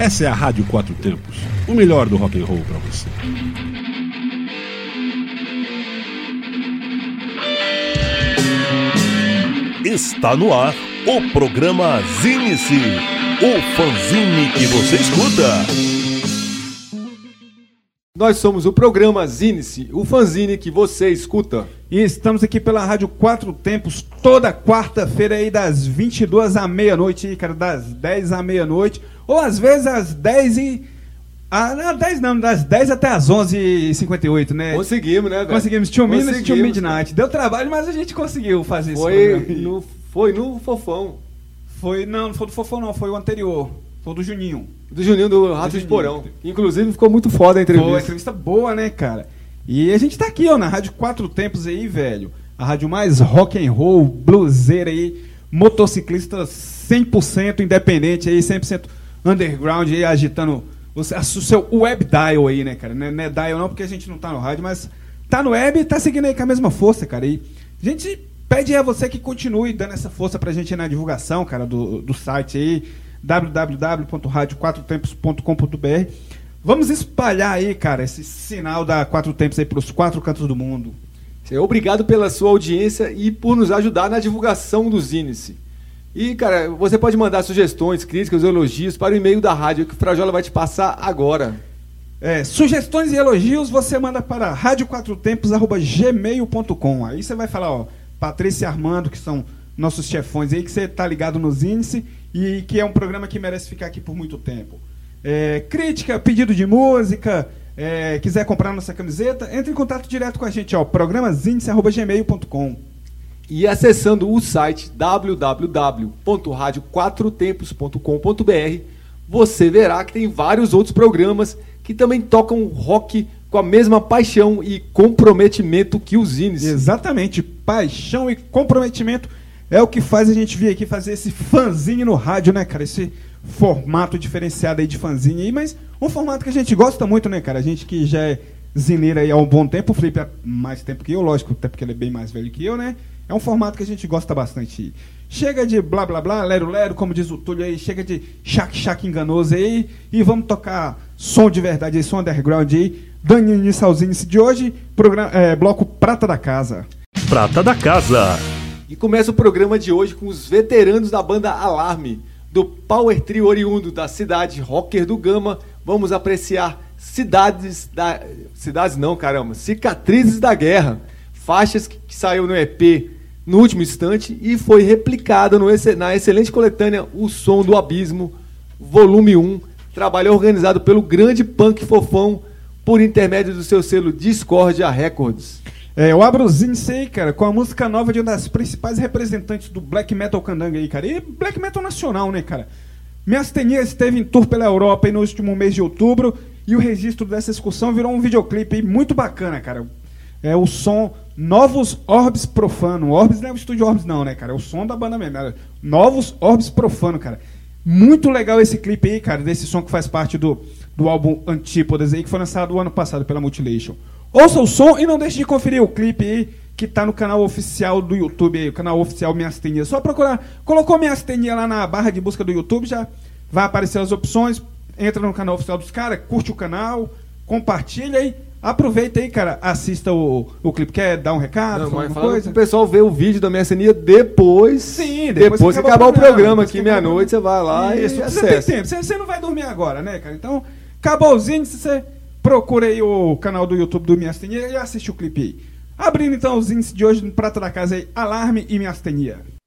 Essa é a Rádio Quatro Tempos, o melhor do rock and roll para você. Está no ar o programa Zine-se, o fanzine que você escuta. Nós somos o programa Zine-se, o fanzine que você escuta. E estamos aqui pela Rádio Quatro Tempos, toda quarta-feira aí das 22 à meia-noite, cara, das 10 à meia-noite, ou às vezes às 10 e... Ah, não, 10 não, das 10 até as 11h58, né? Conseguimos, né, velho? Conseguimos, Two Minutes Conseguimos, Midnight. Deu trabalho, mas a gente conseguiu fazer isso. Foi no, foi no Fofão. Foi, não, não foi do Fofão não, foi o anterior. Foi do Juninho. Do Juninho do Rato de. Porão. Inclusive ficou muito foda a entrevista. Foi, entrevista boa, né, cara? E a gente tá aqui, ó, na Rádio Quatro Tempos aí, velho. A rádio mais rock and roll, bluseira aí, motociclista 100% independente aí, 100% underground aí, agitando o seu web dial aí, né, cara? Não é, não é dial não, porque a gente não tá no rádio, mas tá no web e tá seguindo aí com a mesma força, cara. E a gente pede a você que continue dando essa força pra gente aí na divulgação, cara, do, do site aí, www.radioquatrotempos.com.br. Vamos espalhar aí, cara, esse sinal da Quatro Tempos aí pros quatro cantos do mundo. Obrigado pela sua audiência e por nos ajudar na divulgação do Zine-se. E, cara, você pode mandar sugestões, críticas, elogios para o e-mail da rádio que o Frajola vai te passar agora. É, sugestões e elogios você manda para radioquatrotempos.gmail.com. Aí você vai falar, ó, Patrícia e Armando, que são nossos chefões aí, que você tá ligado nos índices e que é um programa que merece ficar aqui por muito tempo. É, crítica, pedido de música, é, quiser comprar nossa camiseta, entre em contato direto com a gente, ó, programazindice.gmail.com. E acessando o site www.radioquatrotempos.com.br, você verá que tem vários outros programas que também tocam rock com a mesma paixão e comprometimento que os Zines. Exatamente, paixão e comprometimento é o que faz a gente vir aqui fazer esse fanzine no rádio, né, cara? Esse formato diferenciado aí de fanzine aí, mas um formato que a gente gosta muito, né, cara? A gente que já é zineiro aí há um bom tempo, o Felipe há mais tempo que eu, lógico, até porque ele é bem mais velho que eu, né? É um formato que a gente gosta bastante. Chega de blá blá blá, lero lero, como diz o Túlio aí, chega de chac chac enganoso aí e vamos tocar som de verdade aí, som underground aí. Dani Nissalzini de hoje, programa, é, bloco Prata da Casa. Prata da Casa. E começa o programa de hoje com os veteranos da banda Alarme, do Power Trio oriundo da cidade Rocker do Gama. Vamos apreciar Cidades da. Cidades não, caramba. Cicatrizes da Guerra. Faixas que, que saiu no EP no último instante e foi replicada no na excelente coletânea O Som do Abismo, volume 1. Trabalho organizado pelo grande punk fofão por intermédio do seu selo Discordia Records. É, eu abro o Zinse aí, cara, com a música nova de uma das principais representantes do black metal candanga aí, cara. E black metal nacional, né, cara? Miastenia esteve em tour pela Europa aí no último mês de outubro e o registro dessa excursão virou um videoclipe aí muito bacana, cara. É o som Novos Orbes Profano. Orbes não é o estúdio Orbes não, né, cara? É o som da banda mesmo. né? Novos Orbes Profano, cara. Muito legal esse clipe aí, cara, desse som que faz parte do, do álbum Antípodas aí, que foi lançado o ano passado pela Mutilation. Ouça o som e não deixe de conferir o clipe aí que tá no canal oficial do YouTube aí, o canal oficial Miastenia. Só procurar, colocou Miastenia lá na barra de busca do YouTube, já vai aparecer as opções. Entra no canal oficial dos caras, curte o canal, compartilha aí. Aproveita aí, cara, assista o, o clipe. Quer dar um recado, Não, alguma coisa? pro pessoal ver o vídeo da minha ceninha depois. Sim, depois, depois que que acabar o programa, aqui o meia-noite, você vai lá Isso, e você tem acessa. tempo. Você, você não vai dormir agora, né, cara? Então, acabou índices, você procura aí o canal do YouTube do Miastenia e assiste o clipe aí. Abrindo então os índices de hoje da Casa aí, Alarme e Miastenia.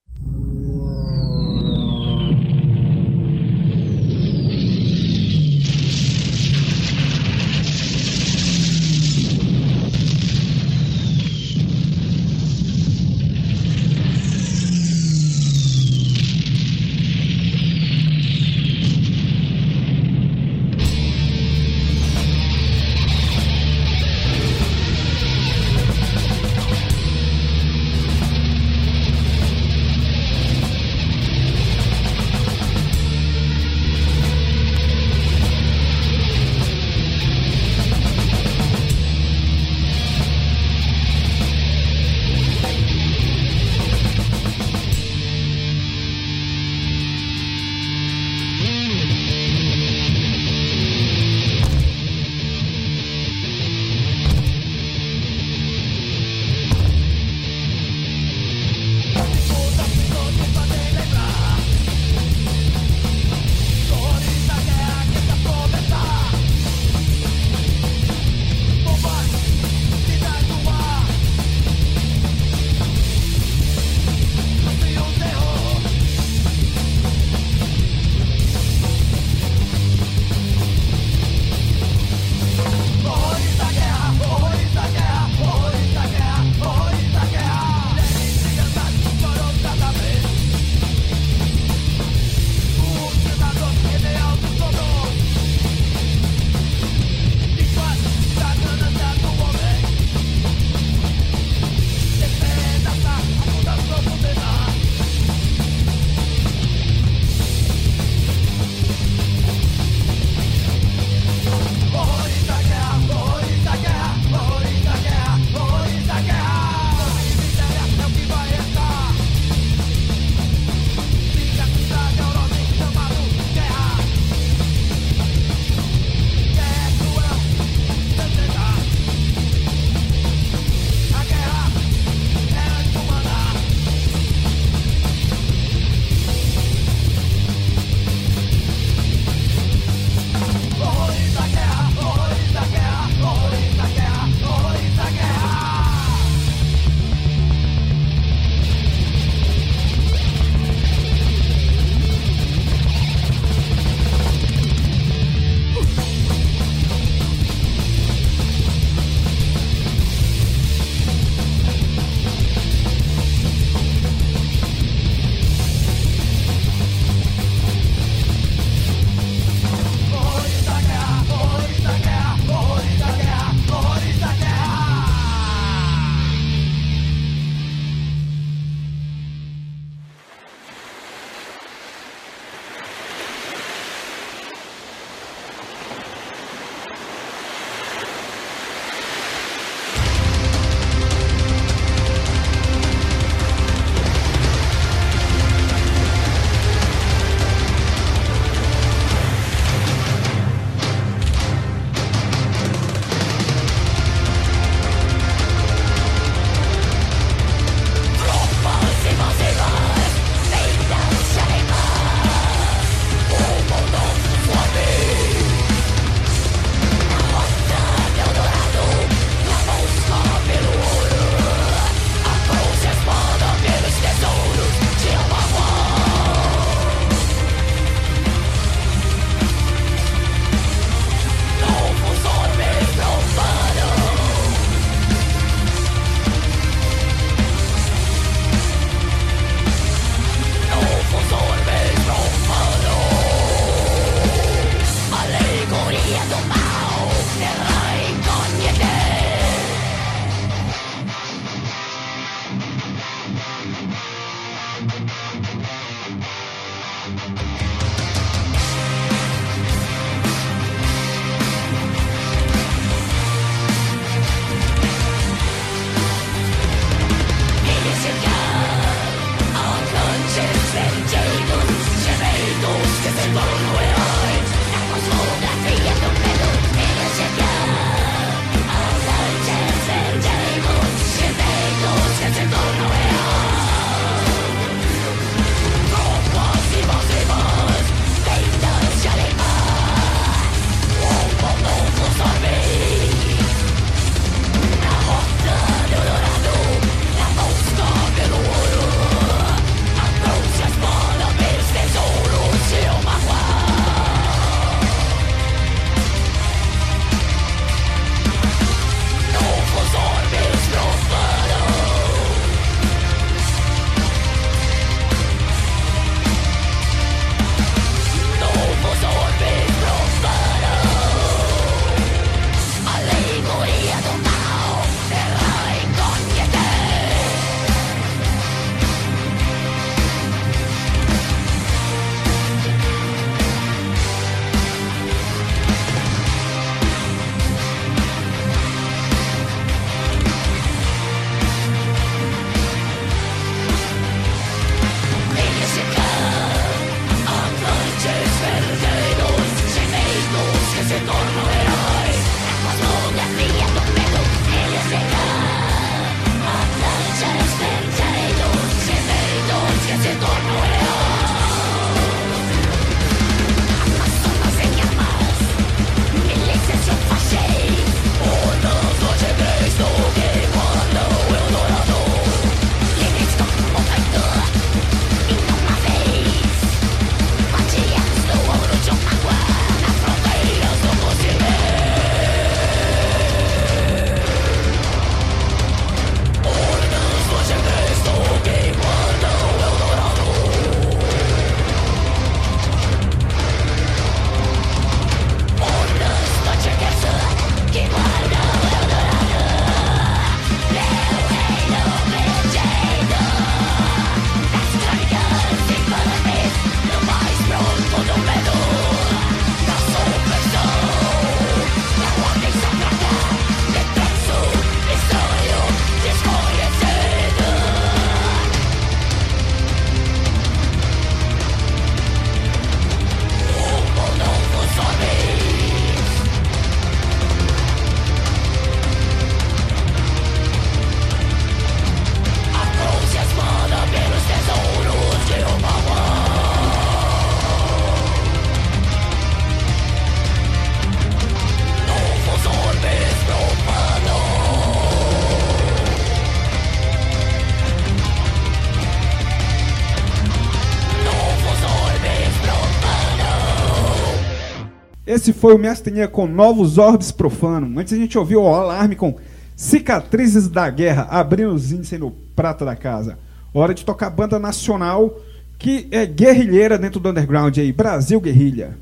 Esse foi o Mestrinha com Novos Orbes Profano. Antes a gente ouviu o alarme com Cicatrizes da Guerra, abrindo os índices no prato da casa. Hora de tocar banda nacional que é guerrilheira dentro do underground aí, Brasil Guerrilha.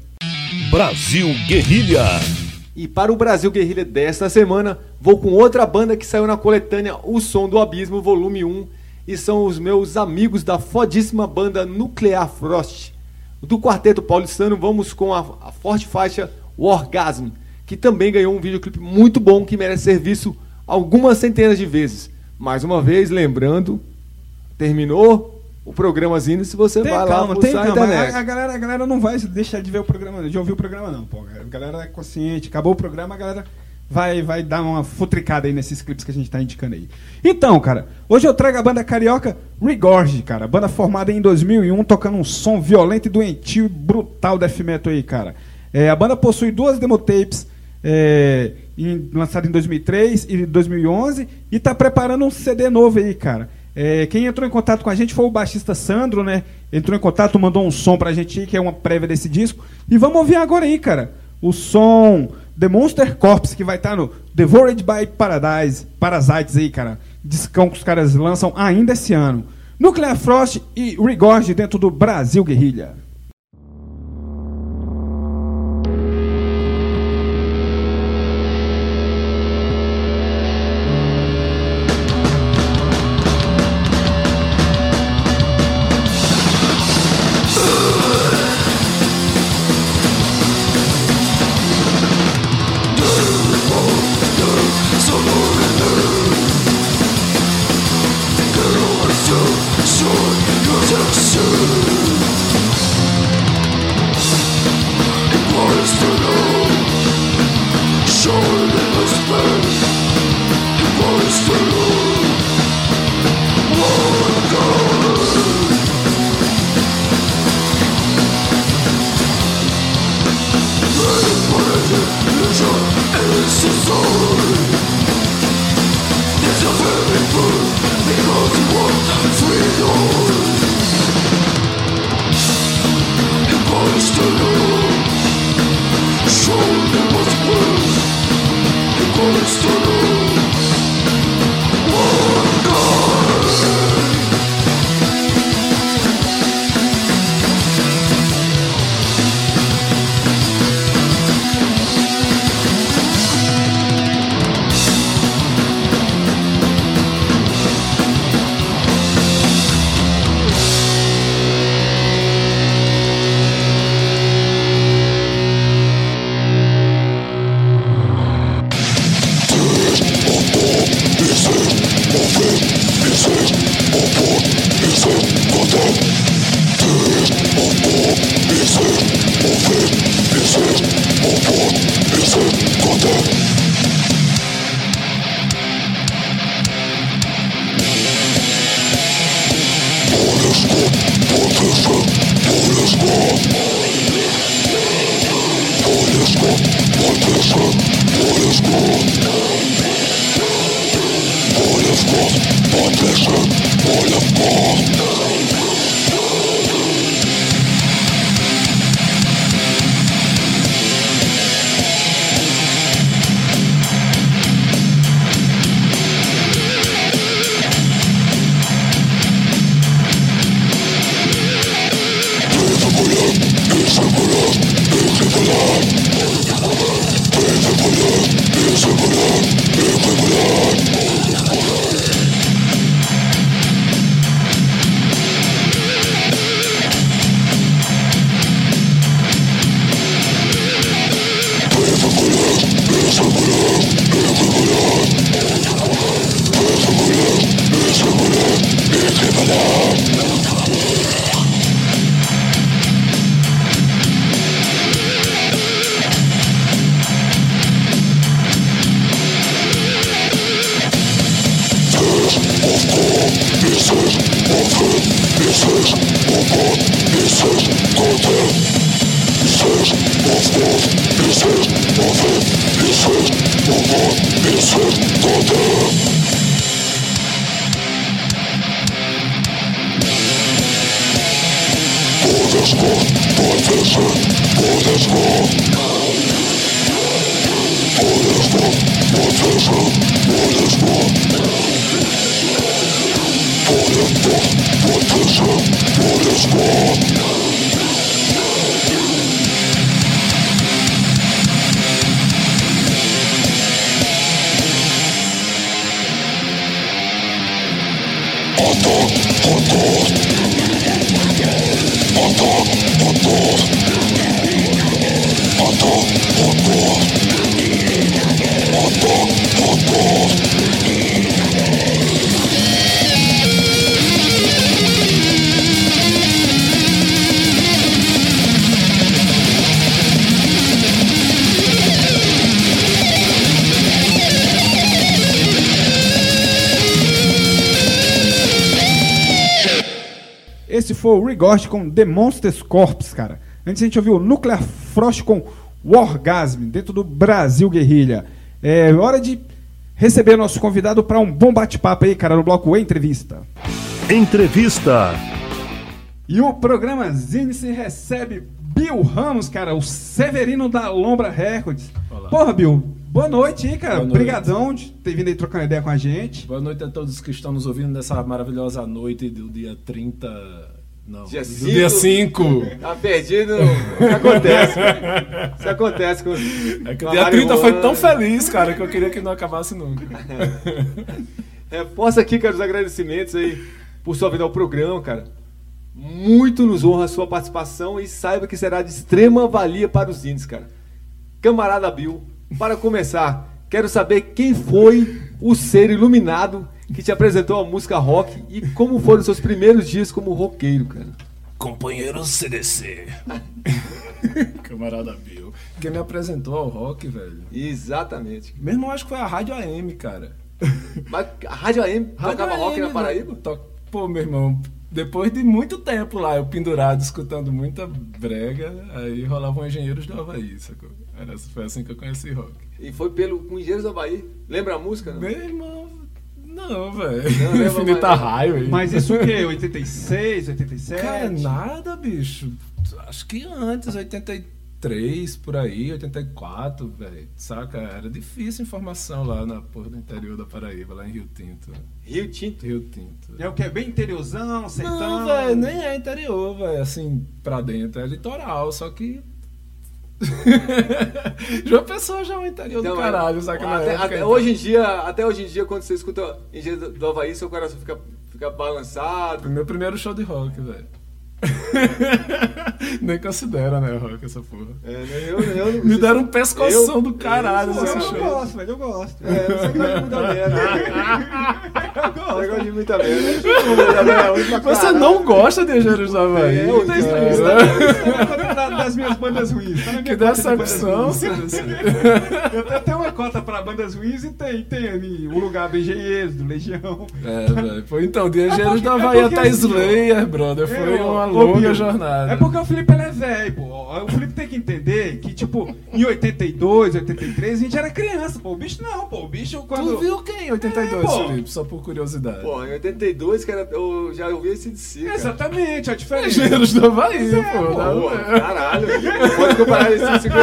Brasil Guerrilha. E para o Brasil Guerrilha desta semana, vou com outra banda que saiu na coletânea O Som do Abismo, volume 1, e são os meus amigos da fodíssima banda Nuclear Frost. Do quarteto paulistano, vamos com a, a forte faixa Orgasm, que também ganhou um videoclipe muito bom que merece ser visto algumas centenas de vezes. Mais uma vez, lembrando, terminou o programazinho, se você Tem vai calma, lá tem calma. A, a galera, a galera não vai deixar de ver o programa, de ouvir o programa, não, pô. A galera é consciente. Acabou o programa, a galera vai, vai dar uma futricada aí nesses clipes que a gente tá indicando aí. Então, cara, hoje eu trago a banda carioca Regorge, cara. Banda formada em 2001, tocando um som violento e doentio brutal death metal aí, cara. É, a banda possui duas demotapes é, em, lançadas em 2003 e 2011 e tá preparando um CD novo aí, cara. É, quem entrou em contato com a gente foi o baixista Sandro, né? Entrou em contato, mandou um som pra gente que é uma prévia desse disco. E vamos ouvir agora aí, cara. O som The Monster Corpse, que vai estar no Devoured by Paradise, Parasites aí, cara. Discão que os caras lançam ainda esse ano. Nuclear Frost e Regorge dentro do Brasil Guerrilha. Rigord com The Monsters Corps, cara. Antes a gente ouviu o Nuclear Frost com Wargasm, dentro do Brasil Guerrilha. É hora de receber nosso convidado para um bom bate-papo aí, cara, no bloco Entrevista. Entrevista. E o programa Zine se recebe Bill Ramos, cara, o Severino da Lombra Records. Olá. Porra, Bill, boa noite aí, cara. Obrigadão de ter vindo aí trocando ideia com a gente. Boa noite a todos que estão nos ouvindo nessa maravilhosa noite do dia 30. Não, Dia do cinco. dia 5. Tá perdido. Isso acontece. cara. Isso acontece com. É que o dia 30 foi tão feliz, cara, que eu queria que não acabasse nunca. Reforça aqui, cara, os agradecimentos aí por sua vinda ao programa, cara. Muito nos honra a sua participação e saiba que será de extrema valia para os índios, cara. Camarada Bill, para começar, quero saber quem foi o ser iluminado que te apresentou a música rock e como foram os seus primeiros dias como roqueiro, cara. Companheiro CDC. Camarada Bill. Quem me apresentou ao rock, velho. Exatamente. Meu irmão, acho que foi a Rádio AM, cara. Mas a Rádio AM tocava rock na AM, Paraíba? To- Pô, meu irmão, depois de muito tempo lá, eu pendurado, escutando muita brega, aí rolavam engenheiros do Havaí, sacou? Era, foi assim que eu conheci rock. E foi pelo com Engenheiros do Havaí. Lembra a música? Não? Meu irmão, não, velho. Infinita mais- Highway. Mas isso o quê? 86, 87? Cara, nada, bicho. Acho que antes, 83, por aí, 84, velho. Saca? Era difícil informação lá na porra do interior da Paraíba, lá em Rio Tinto. Rio Tinto. Rio Tinto. É o que? Bem interiorzão, sertão? Não, velho, nem é interior, velho, assim, pra dentro. É litoral, só que. João Pessoa já é um interior Então, do caralho, saca? Na até, época, até então. hoje em dia, até hoje em dia, quando você escuta Engenheiros do- Havaí, seu coração fica, fica balançado. Meu primeiro show de rock, velho. Nem considera, né, rock, essa porra. É, né, eu, eu, Me deram um pescoção eu- do caralho eu- nesse eu show. gosto, velho, eu gosto. É, eu que vai de muita merda. Eu gosto de muita merda. É Você não gosta de Engenheiros do Havaí? É, eu tenho isso, Tá- tá das das minhas bandas ruins. Tá na minha Que decepção, ruins. CDC. Eu tenho até uma cota pra bandas ruins e tem, tem ali o lugar do Engenheiros, do Legião. É, velho. Foi então, de Engenheiros porque- da é Havaí porque até assim, Slayer, brother. Foi É, uma longa jornada. É porque o Felipe ele é velho, pô. O Felipe tem que entender que, tipo, em 82, 83, a gente era criança, pô. O bicho não, pô. O bicho quando. Tu viu quem em 82, É, pô. Felipe? Só por curiosidade. Pô, em 82, cara, eu já ouvi esse de si. Exatamente, a diferença. Engenheiros da Havaí, É, pô. pô. Caralho. Pode comparar esse cinco.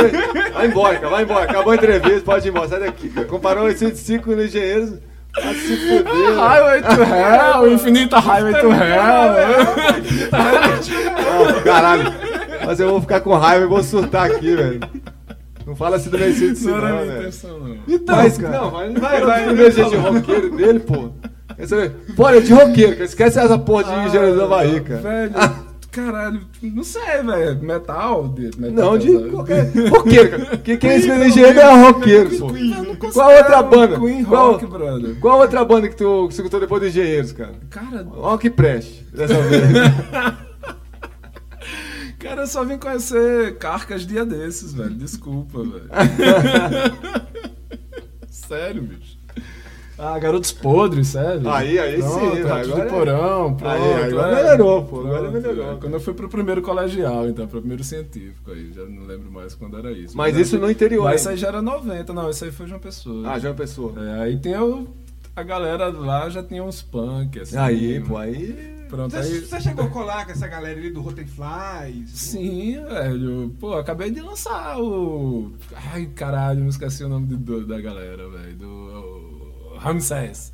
Vai embora, cara, vai embora. Acabou a entrevista, pode ir embora, sai daqui, cara. Comparou esse cinco no engenheiros. Ah, se fuder. Highway to Hell, Infinita Highway to Hell. Caralho. Mas eu vou ficar com raiva e vou surtar aqui, velho. Não fala assim do Mercedes, Não não, era minha velho. intenção, não. Então, Mas, cara. não, mas vai, vai, vai. meu jeito de roqueiro dele, pô. Esse- Pô, é de roqueiro. Esquece essa porra de engenheiro da Bahia, cara. Velho, caralho, não sei, velho. Metal? De, metal Não, de qualquer. Roqueiro. Que, quem é esse engenheiro é roqueiro, pô. Não Qual outra banda? Queen Qual- Rock, brother. Qual outra banda que tu escutou depois do Engenheiros, cara? Cara, que preste, dessa vez. cara, eu só vim conhecer Carcas dia desses, velho. Desculpa, velho. Sério, bicho. Ah, Garotos Podres, sério. Aí, aí sim, Pronto, Ratos agora- do Porão, pronto. Aí, agora é. melhorou, pô, agora Pronto, melhorou. é. Quando eu fui pro primeiro colegial, então, pro primeiro científico aí, já não lembro mais quando era isso. Mas isso no interior, Mas isso aí já era 90, não, isso aí foi João Pessoa. Ah, João Pessoa. É, aí tem o, a galera lá já tinha uns punk, assim. Aí, pô, aí. Pronto, Você, aí... você chegou a colar com essa galera ali do Rotten Flies? Sim, velho. Pô, acabei de lançar o. Ai, caralho, não esqueci o nome do- da galera, velho. Do. Ramsés.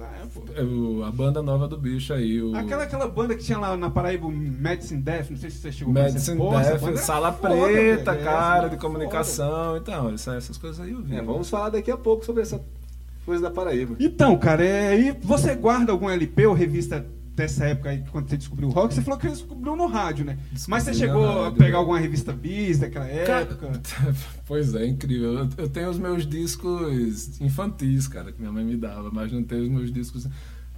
É. É a banda nova do bicho aí. O Aquela, aquela banda que tinha lá na Paraíba, o Medicine Death, não sei se você chegou a. Medicine Pô, essa Death, é Sala foda, Preta, velho. cara, de comunicação. Então, essa- essas coisas aí eu vi. É, vamos falar daqui a pouco sobre essa coisa da Paraíba. Então, cara, é, e você guarda algum LP ou revista dessa época aí, quando você descobriu o rock? Você falou que você descobriu no rádio, né? Mas você Descobri chegou a pegar alguma revista Bis daquela época? Cara, pois é, incrível. Eu, eu tenho os meus discos infantis, cara, que minha mãe me dava, mas não tenho os meus discos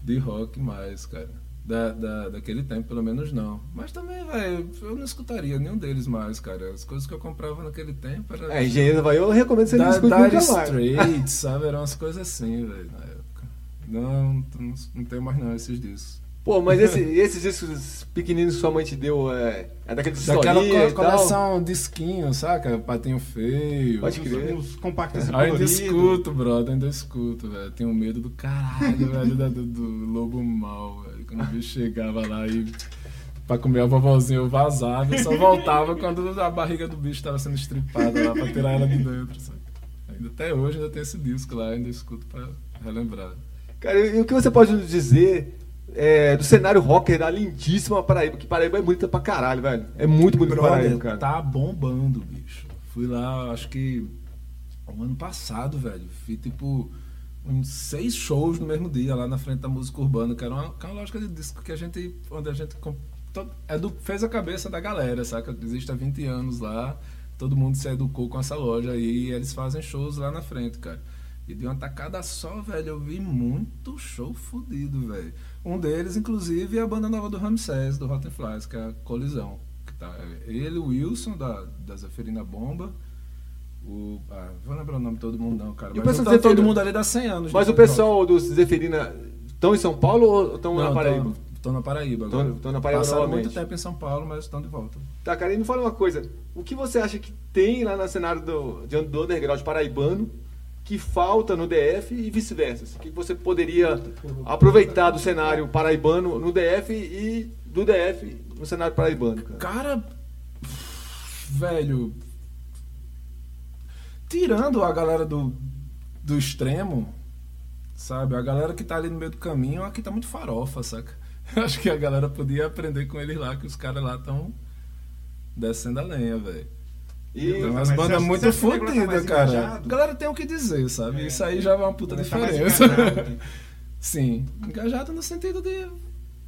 de rock mais, cara. Da, da, daquele tempo, pelo menos não. Mas também, velho, eu não escutaria nenhum deles mais, cara. As coisas que eu comprava naquele tempo eram. É, Engenheiro Bahia, eu recomendo você não da, escute Dire nunca mais. Sabe? Eram umas coisas assim, velho, na época. Não, não, não tenho mais não esses discos. Pô, mas esse- esses discos pequeninos que sua mãe te deu é, é daqueles Daquela co e tal? coleção disquinho, saca? Patinho feio. Pode crer. Uns compactos assim, Ainda escuto, brother, ainda escuto, velho. Tenho medo do caralho, velho, do, do lobo mal, velho. Quando o bicho chegava lá e pra comer a vovozinha eu vazava, eu só voltava quando a barriga do bicho tava sendo estripada lá pra tirar ela de dentro, sabe? Ainda até hoje ainda tem esse disco lá, ainda escuto pra relembrar. Cara, e o que você pode nos dizer é, do cenário rocker da lindíssima Paraíba? Que Paraíba é bonita pra caralho, velho. É muito bonito Brother, Paraíba, cara. tá bombando, bicho. Fui lá, acho que o ano passado, velho. Fui tipo uns seis shows no mesmo dia lá na frente da música urbana, que era uma, que é uma lógica de disco que a gente. onde a gente com- to- edu- fez a cabeça da galera, saca? Existe há 20 anos lá, todo mundo se educou com essa loja aí e eles fazem shows lá na frente, cara. E de uma tacada só, velho, eu vi muito show fudido, velho. Um deles, inclusive, é a banda nova do Ramsés, do Rotten Flies, que é a Colisão. Que tá, ele, o Wilson, da, da Zeferina Bomba. O, ah, vou lembrar o nome de todo mundo, não, cara. E o Mas pessoal tá do todo mundo ali dá 100 anos. Mas o pessoal dos Zeferina estão em São Paulo ou estão na Paraíba? Estão na Paraíba agora. tão na Paraíba Passaram novamente. muito tempo em São Paulo, mas estão de volta. Tá, cara, e me fala uma coisa. O que você acha que tem lá no cenário do, do underground paraibano que falta no DF e vice-versa? O que você poderia aproveitar do cenário paraibano no DF e do DF no cenário paraibano, cara? Cara, velho, tirando a galera do, do extremo, sabe? A galera que tá ali no meio do caminho, aqui tá muito farofa, saca? Eu acho que a galera podia aprender com eles lá, que os caras lá estão descendo a lenha, velho. E Mas você bandas muito tá fodidas, cara. engajado? A galera tem o que dizer, sabe? É. Isso aí já é uma puta tá diferença. engajado, né? Sim, engajado no sentido de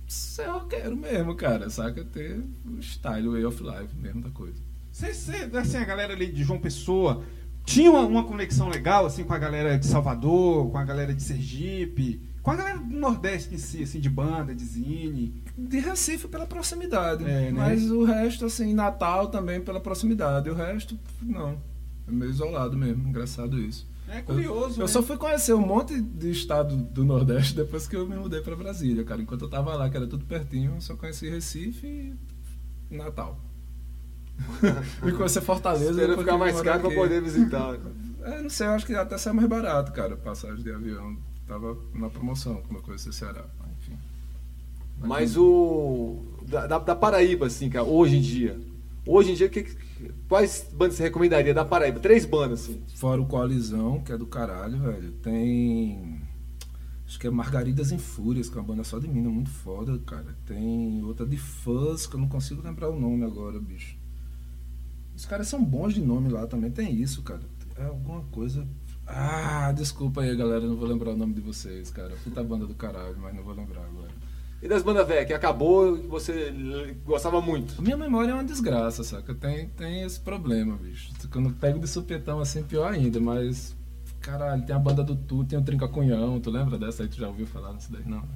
ser roqueiro mesmo, cara, saca? Ter o style, o way of life mesmo da coisa. Você, você, assim, a galera ali de João Pessoa tinha uma, uma conexão legal assim com a galera de Salvador, com a galera de Sergipe, Com a galera do Nordeste em si, assim, de banda, de zine. De Recife pela proximidade. É, né? Mas o resto, assim, Natal também pela proximidade. O resto, não. É meio isolado mesmo. Engraçado isso. É Eu, curioso, eu né? só fui conhecer um monte de estado do Nordeste depois que eu me mudei pra Brasília, cara. Enquanto eu tava lá, que era tudo pertinho, eu só conheci Recife e Natal. Fui conhecer Fortaleza. Espero ficar mais caro aqui. poder visitar. É, não sei, eu acho que até saiu mais barato, cara, passagem de avião. Tava na promoção quando eu conheci Ceará. Enfim. Mas o. Da, da- Paraíba, assim, cara, hoje em dia. Hoje em dia, que- quais bandas você recomendaria da Paraíba? Três bandas, assim. Fora o Coalizão, que é do caralho, velho. Tem. Acho que é Margaridas em Fúrias, que é uma banda só de mina, muito foda, cara. Tem outra de fãs, que eu não consigo lembrar o nome agora, bicho. Os caras são bons de nome lá também, tem isso, cara. É alguma coisa. Ah, desculpa aí, galera, não vou lembrar o nome de vocês, cara. Puta banda do caralho, mas não vou lembrar agora. E das bandas velhas, que acabou e você gostava muito. Minha memória é uma desgraça, saca? Tem, tem esse problema, bicho. Quando pego de supetão assim, pior ainda, mas. Caralho, tem a banda do Tu, tem o Trinca Cunhão, tu lembra dessa aí? Tu já ouviu falar nisso daí? Não. né?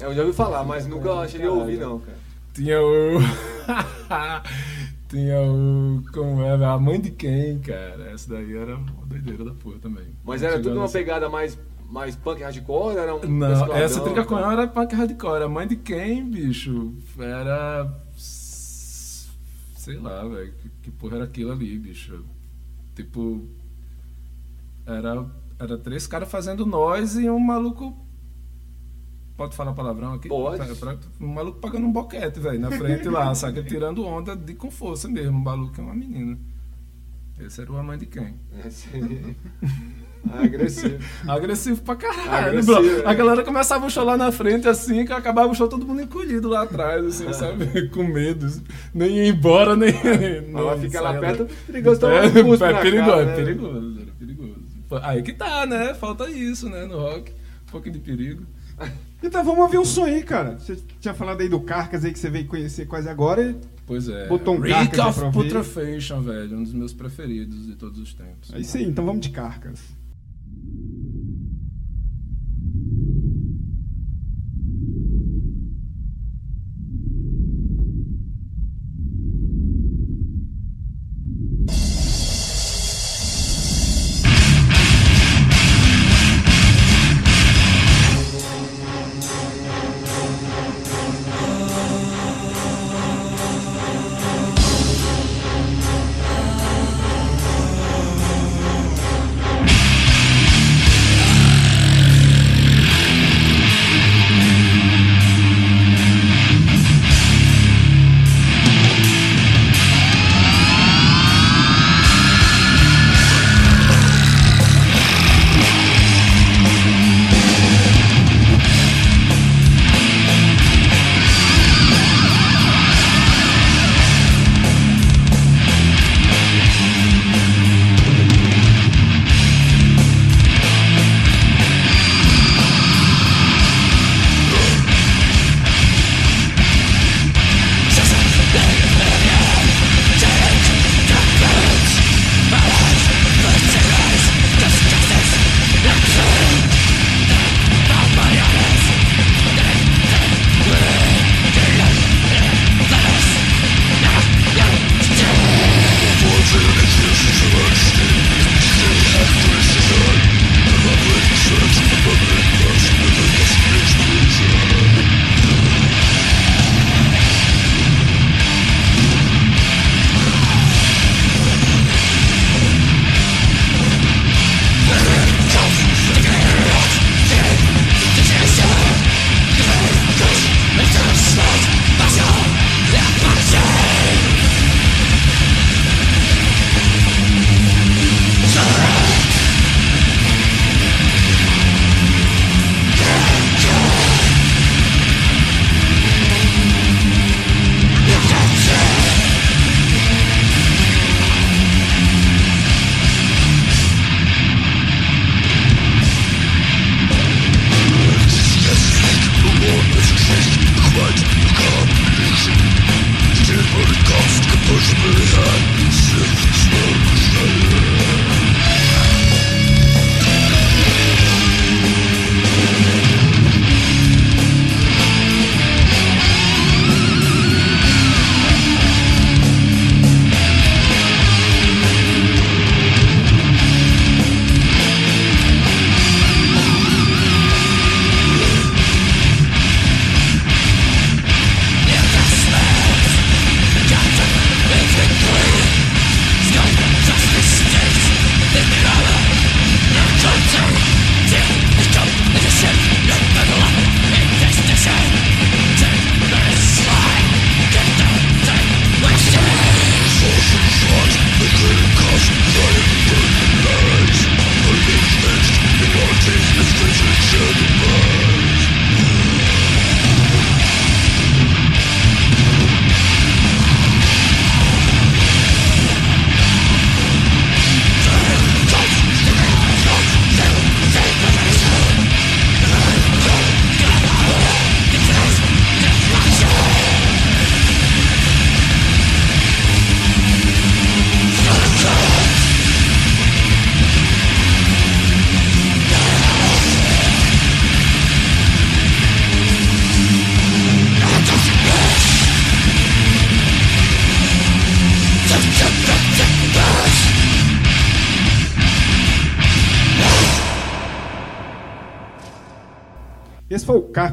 É, Eu já ouvi falar, mas nunca cheguei a ouvir, não, cara. Tinha o. tinha o. Como é? A mãe de quem, cara? Essa daí era uma doideira da porra também. Mas era tudo uma pegada mais, mais punk hardcore? Era um Não, essa Trinca Cunhão tal? era punk hardcore. A mãe de quem, bicho? Era. Sei lá, velho. Que, que porra era aquilo ali, bicho? Tipo. Era, era três caras fazendo nós e um maluco. Pode falar palavrão aqui? Pode. Um maluco pagando um boquete, velho, na frente lá, saca? Tirando onda de com força mesmo. Um maluco é uma menina. Esse era o a mãe de quem? É, sim. Agressivo. Agressivo pra caralho, Agressivo, bro. é. A galera começava o show lá na frente, assim, que acabava o show todo mundo encolhido lá atrás, assim, sabe? Com medo. Nem ir embora, nem. Ela nem fica lá perto, perigoso tomar É, um é perigoso, cara, é né? perigoso, era perigoso. Aí que tá, né? Falta isso, né? No rock. Um pouquinho de perigo. Então vamos ouvir um som aí, cara. Você tinha falado aí do Carcas aí que você veio conhecer quase agora. e Pois é. Botou um aí of. Putrefaction, velho. Um dos meus preferidos de todos os tempos. É isso aí, então vamos de Carcas.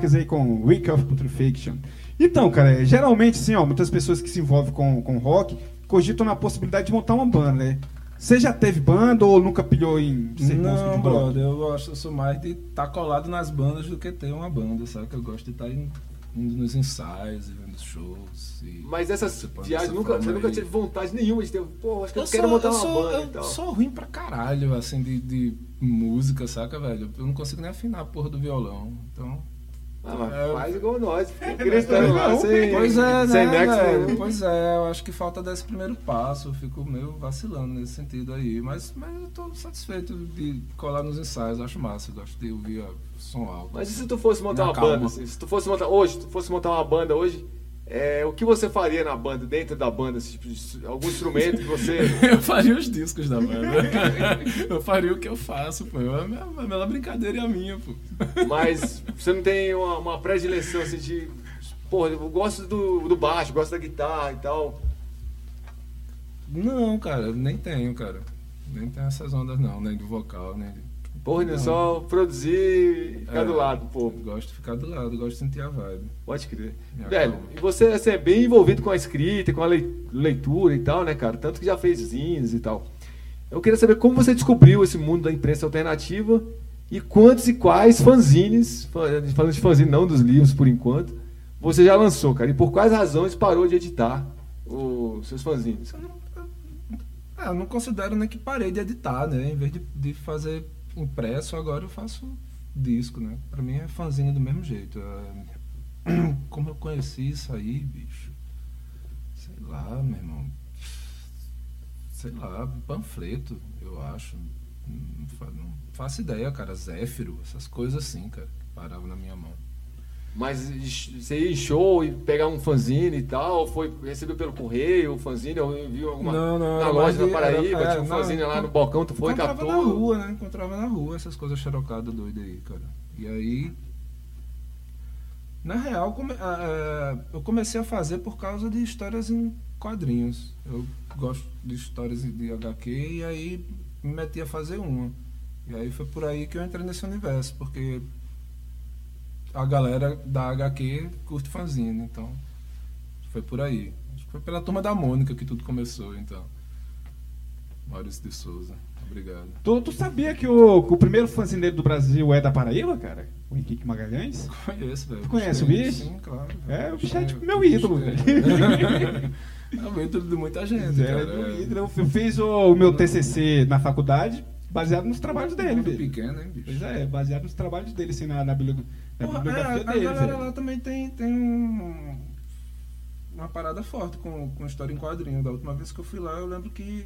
Carcass aí com Week of Putrefaction. Então, cara, é, geralmente, assim, ó, muitas pessoas que se envolvem com, com rock cogitam na possibilidade de montar uma banda, né? Você já teve banda ou nunca pilhou em ser músico Não, de brother, eu gosto, eu sou mais de estar colado nas bandas do que ter uma banda, sabe? Que eu gosto de estar em- indo nos ensaios, e vendo shows. E Mas essas viagens, nunca, você nunca teve vontade nenhuma de ter. Pô, acho que eu, Eu quero sou, montar eu uma sou, banda eu e tal. sou ruim pra caralho, assim, de, de música, saca, velho? Eu não consigo nem afinar a porra do violão. Então. Ah, mas É, faz igual nós. Gritando lá, sem, Pois é, sem né, nexo. Pois é, eu acho que falta desse primeiro passo. Eu fico meio vacilando nesse sentido aí. Mas, mas eu tô satisfeito de colar nos ensaios, eu acho massa. Eu gosto de ouvir ó, som alto. Mas e se tu fosse montar uma calma. banda? assim, se tu fosse montar hoje, se tu fosse montar uma banda hoje, é, o que você faria na banda, dentro da banda? tipo, algum instrumento que você. Eu faria os discos da banda. eu faria o que eu faço, pô. A minha, a minha brincadeira é a minha, pô. Mas você não tem uma, uma predileção assim de. Porra, eu gosto do, do baixo, gosto da guitarra e tal. Não, cara, nem tenho, cara. Nem tenho essas ondas, não. Nem do vocal, nem. de- É Não. só produzir e ficar É, do lado, pô. Gosto de ficar do lado, gosto de sentir a vibe. Pode crer. Me Velho, acalma. e você assim, é bem envolvido com a escrita, com a lei- leitura e tal, né, cara? Tanto que já fez zines e tal. Eu queria saber como você descobriu esse mundo da imprensa alternativa e quantos e quais fanzines, fa- falando de fanzine, não dos livros por enquanto, você já lançou, cara? E por quais razões parou de editar os seus fanzines? Eu não, eu- é, eu não considero nem que parei de editar, né? Em vez de, de fazer impresso, agora eu faço disco, né? Pra mim é fanzine do mesmo jeito. É, Como eu conheci isso aí, bicho? Sei lá, meu irmão. Sei lá, panfleto, eu acho. Não faço ideia, cara. Zéfiro, essas coisas assim, cara, que paravam na minha mão. Mas você ia em show e pegar um fanzine e tal, ou foi receber pelo correio o fanzine, ou viu alguma Não, não, na loja da Paraíba, era- é, tinha um não, fanzine lá no balcão, tu foi, Encontrava catou. na rua, né? Encontrava na rua essas coisas xerocadas doidas aí, cara. E aí. Na real, come- ah, ah, eu comecei a fazer por causa de histórias em quadrinhos. Eu gosto de histórias de HQ e aí me meti a fazer uma. E aí foi por aí que eu entrei nesse universo, porque a galera da HQ curte fanzine, então foi por aí. Acho que foi pela turma da Mônica que tudo começou, então. Maurício de Souza, obrigado. Tu, tu sabia que o, que o primeiro fazendeiro do Brasil é da Paraíba, cara? O Henrique Magalhães? Conheço, velho. Tu conhece o bicho? Sim, claro. É, o bicho é É, tipo meu ídolo, é. velho. É o ídolo de muita gente, É, cara. meu ídolo. Eu fiz o, o meu TCC na faculdade baseado nos trabalhos dele, velho. pequeno, hein, bicho? Pois é, baseado nos trabalhos dele, assim, na, na, Porra, bibliografia é, a dele, galera velho. lá também tem, tem um- uma parada forte com, com história em quadrinho. Da última vez que eu fui lá, eu lembro que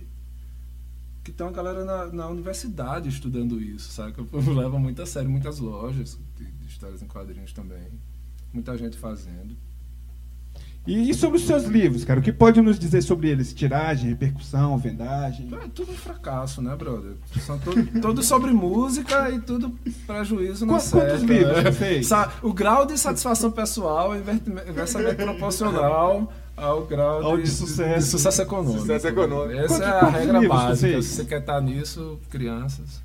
que tem uma galera na, na universidade estudando isso, sabe? Que o povo leva muito a sério, muitas lojas de, de histórias em quadrinhos também. Muita gente fazendo. E, sobre os seus livros, cara? O que pode nos dizer sobre eles? Tiragem, repercussão, vendagem? É tudo um fracasso, né, brother? São to- todos sobre música e tudo prejuízo na Qu- quantos certa, livros né? você fez? Sa- O grau de satisfação pessoal é inversamente proporcional ao grau Ao de, de sucesso. de sucesso econômico. Sucesso econômico. Essa Quantos- é a quantos regra básica. fez? Se você quer estar nisso, crianças.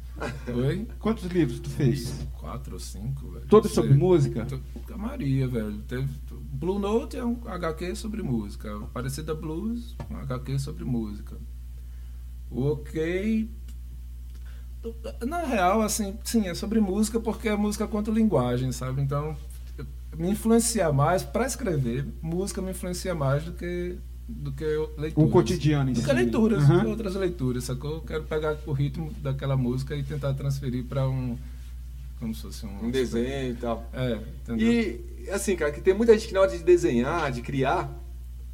Oi? Quantos livros tu fez? Quatro ou cinco, velho. Todos sobre música? A Maria, velho. Teve, Blue Note é um HQ sobre música. Parecida Blues, um HQ sobre música. O OK. Na real, assim, sim, é sobre música porque é música quanto linguagem, sabe? Então, me influencia mais, para escrever, música me influencia mais do que, do que leitura. O cotidiano em Do si. que leituras, Aham. outras leituras, sacou? Eu quero pegar o ritmo daquela música e tentar transferir para um. Como se fosse um. Um desenho e tal. É, entendeu? E, assim, cara, que tem muita gente que na hora de desenhar, de criar,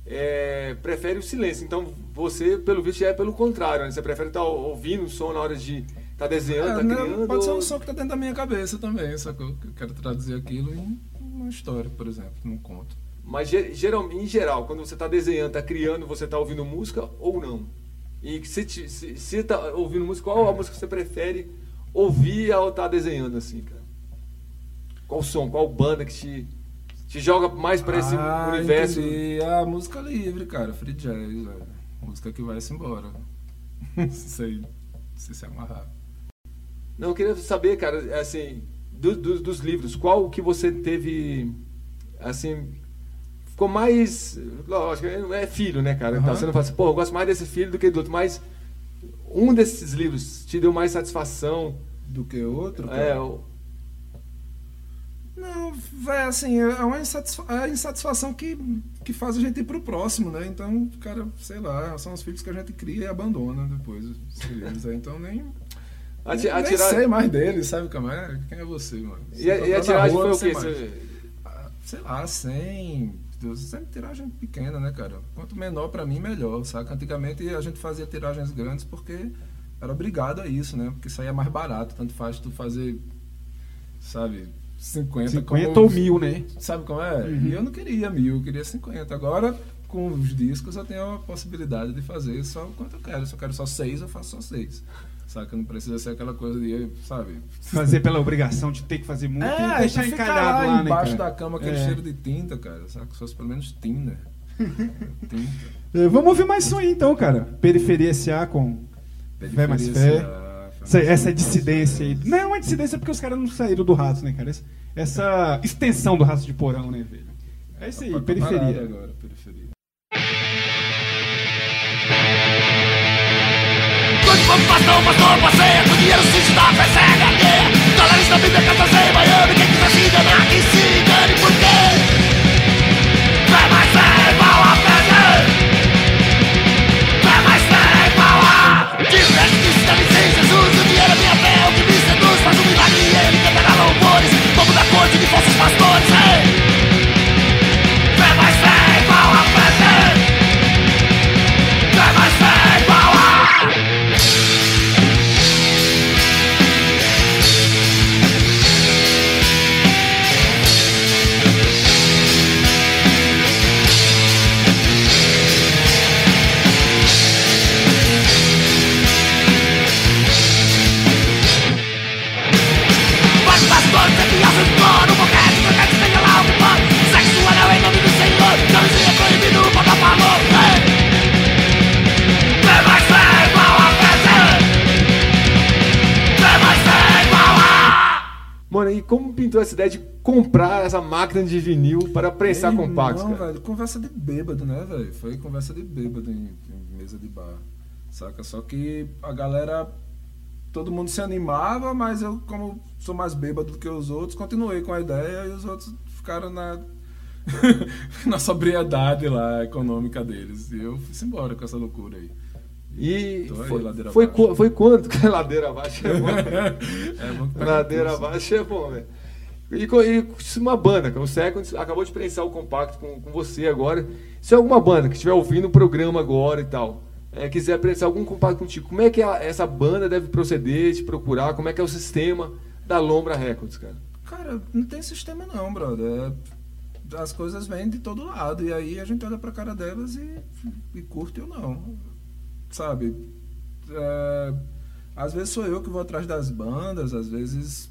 é, prefere o silêncio. Então, você, pelo visto, já é pelo contrário, né? Você prefere estar ouvindo o som na hora de estar desenhando, É, estar né, criando. pode ser um som que tá dentro da minha cabeça também, sacou? Que Eu quero traduzir aquilo em uma história, por exemplo, num conto. Mas, ge- geral, em geral, quando você está desenhando, está criando, você está ouvindo música ou não? E se, te- se, se tá ouvindo música, qual a música que você prefere ouvir ao estar desenhando, assim, cara? Qual som, qual banda que te, te joga mais para esse Ah, universo? entendi. A música livre, cara, free jazz, velho. Música que vai-se embora. Sei, se se amarrar. Não, eu queria saber, cara, assim, do- do- dos livros, qual que você teve, assim, ficou mais, lógico, é filho, né, cara? Então Aham. você não fala assim, pô, eu gosto mais desse filho do que do outro, mas um desses livros te deu mais satisfação, Do que outro? cara? é, o- Não, velho, assim, é uma insatisfa é a insatisfação que, que faz a gente ir pro próximo, né? Então, cara, sei lá, são os filhos que a gente cria e abandona depois. os filhos, aí, Então nem, a, nem, a nem sei mais deles, sabe como é? Quem é você, mano? E a, Você e a tá na tiragem rua, foi o quê? Você- Ah, Sei lá, 100. Sempre tiragem pequena, né, cara? Quanto menor pra mim, melhor, saca? Antigamente a gente fazia tiragens grandes porque era obrigado a isso, né? Porque saía mais barato. Tanto faz tu fazer, sabe, 50, 50 como- ou mil, né? Sabe como é? Uhum. E eu não queria mil, eu queria 50. Agora, com os discos, eu tenho a possibilidade de fazer só o quanto eu quero. Se eu quero só seis, eu faço só seis. Saca? Não precisa ser aquela coisa de, sabe? Fazer pela obrigação de ter que fazer muito É, e deixar encalhado lá, lá, né, embaixo da cama, aquele É. cheiro de tinta, cara. Saca? Se fosse pelo menos tinta. tinta. É, Vamos ouvir mais som aí, então, cara. Periferia SA com Fé mais Periferia, fé. Essa, essa fé. dissidência aí. Não é uma dissidência porque os caras não saíram do rato, né, cara? Essa, essa extensão do rato de porão, né, velho? É isso aí, Tá periferia. Agora, periferia. Quando pastor, pastor, passeia Com dinheiro sujo da persegue alheia Dólares da Bíblia, cartas em Miami Quem quiser se enganar, que se engane Por quê? Fé mais fé, igual a fé Fé mais fé, igual a se deve ser Jesus O dinheiro é minha fé, é o que me seduz Faz um milagre ele quer pegar louvores Como da corte de falsos pastores, Mano, e como pintou essa ideia de comprar essa máquina de vinil para prensar Ei, compactos, Não, cara? velho, conversa de bêbado, né, velho? Foi conversa de bêbado em, em mesa de bar. Saca? Só que a galera. Todo mundo se animava, mas eu, como sou mais bêbado do que os outros, continuei com a ideia e os outros ficaram na. na sobriedade lá econômica deles. E eu fui embora com essa loucura aí. E aí, foi, ladeira foi, abaixo. qu- foi quando? ladeira abaixo é bom. É bom que pega ladeira abaixo é bom, velho. E, co- e uma banda, cara, o Second acabou de prensar o compacto com, com você agora. Se alguma banda que estiver ouvindo o programa agora e tal, é, quiser prensar algum compacto contigo, como é que a- essa banda deve proceder, te procurar? Como é que é o sistema da Lombra Records, cara? Cara, não tem sistema não, brother. É- as coisas vêm de todo lado. E aí a gente olha pra cara delas e, e curte ou não. Sabe? É, às vezes sou eu que vou atrás das bandas, às vezes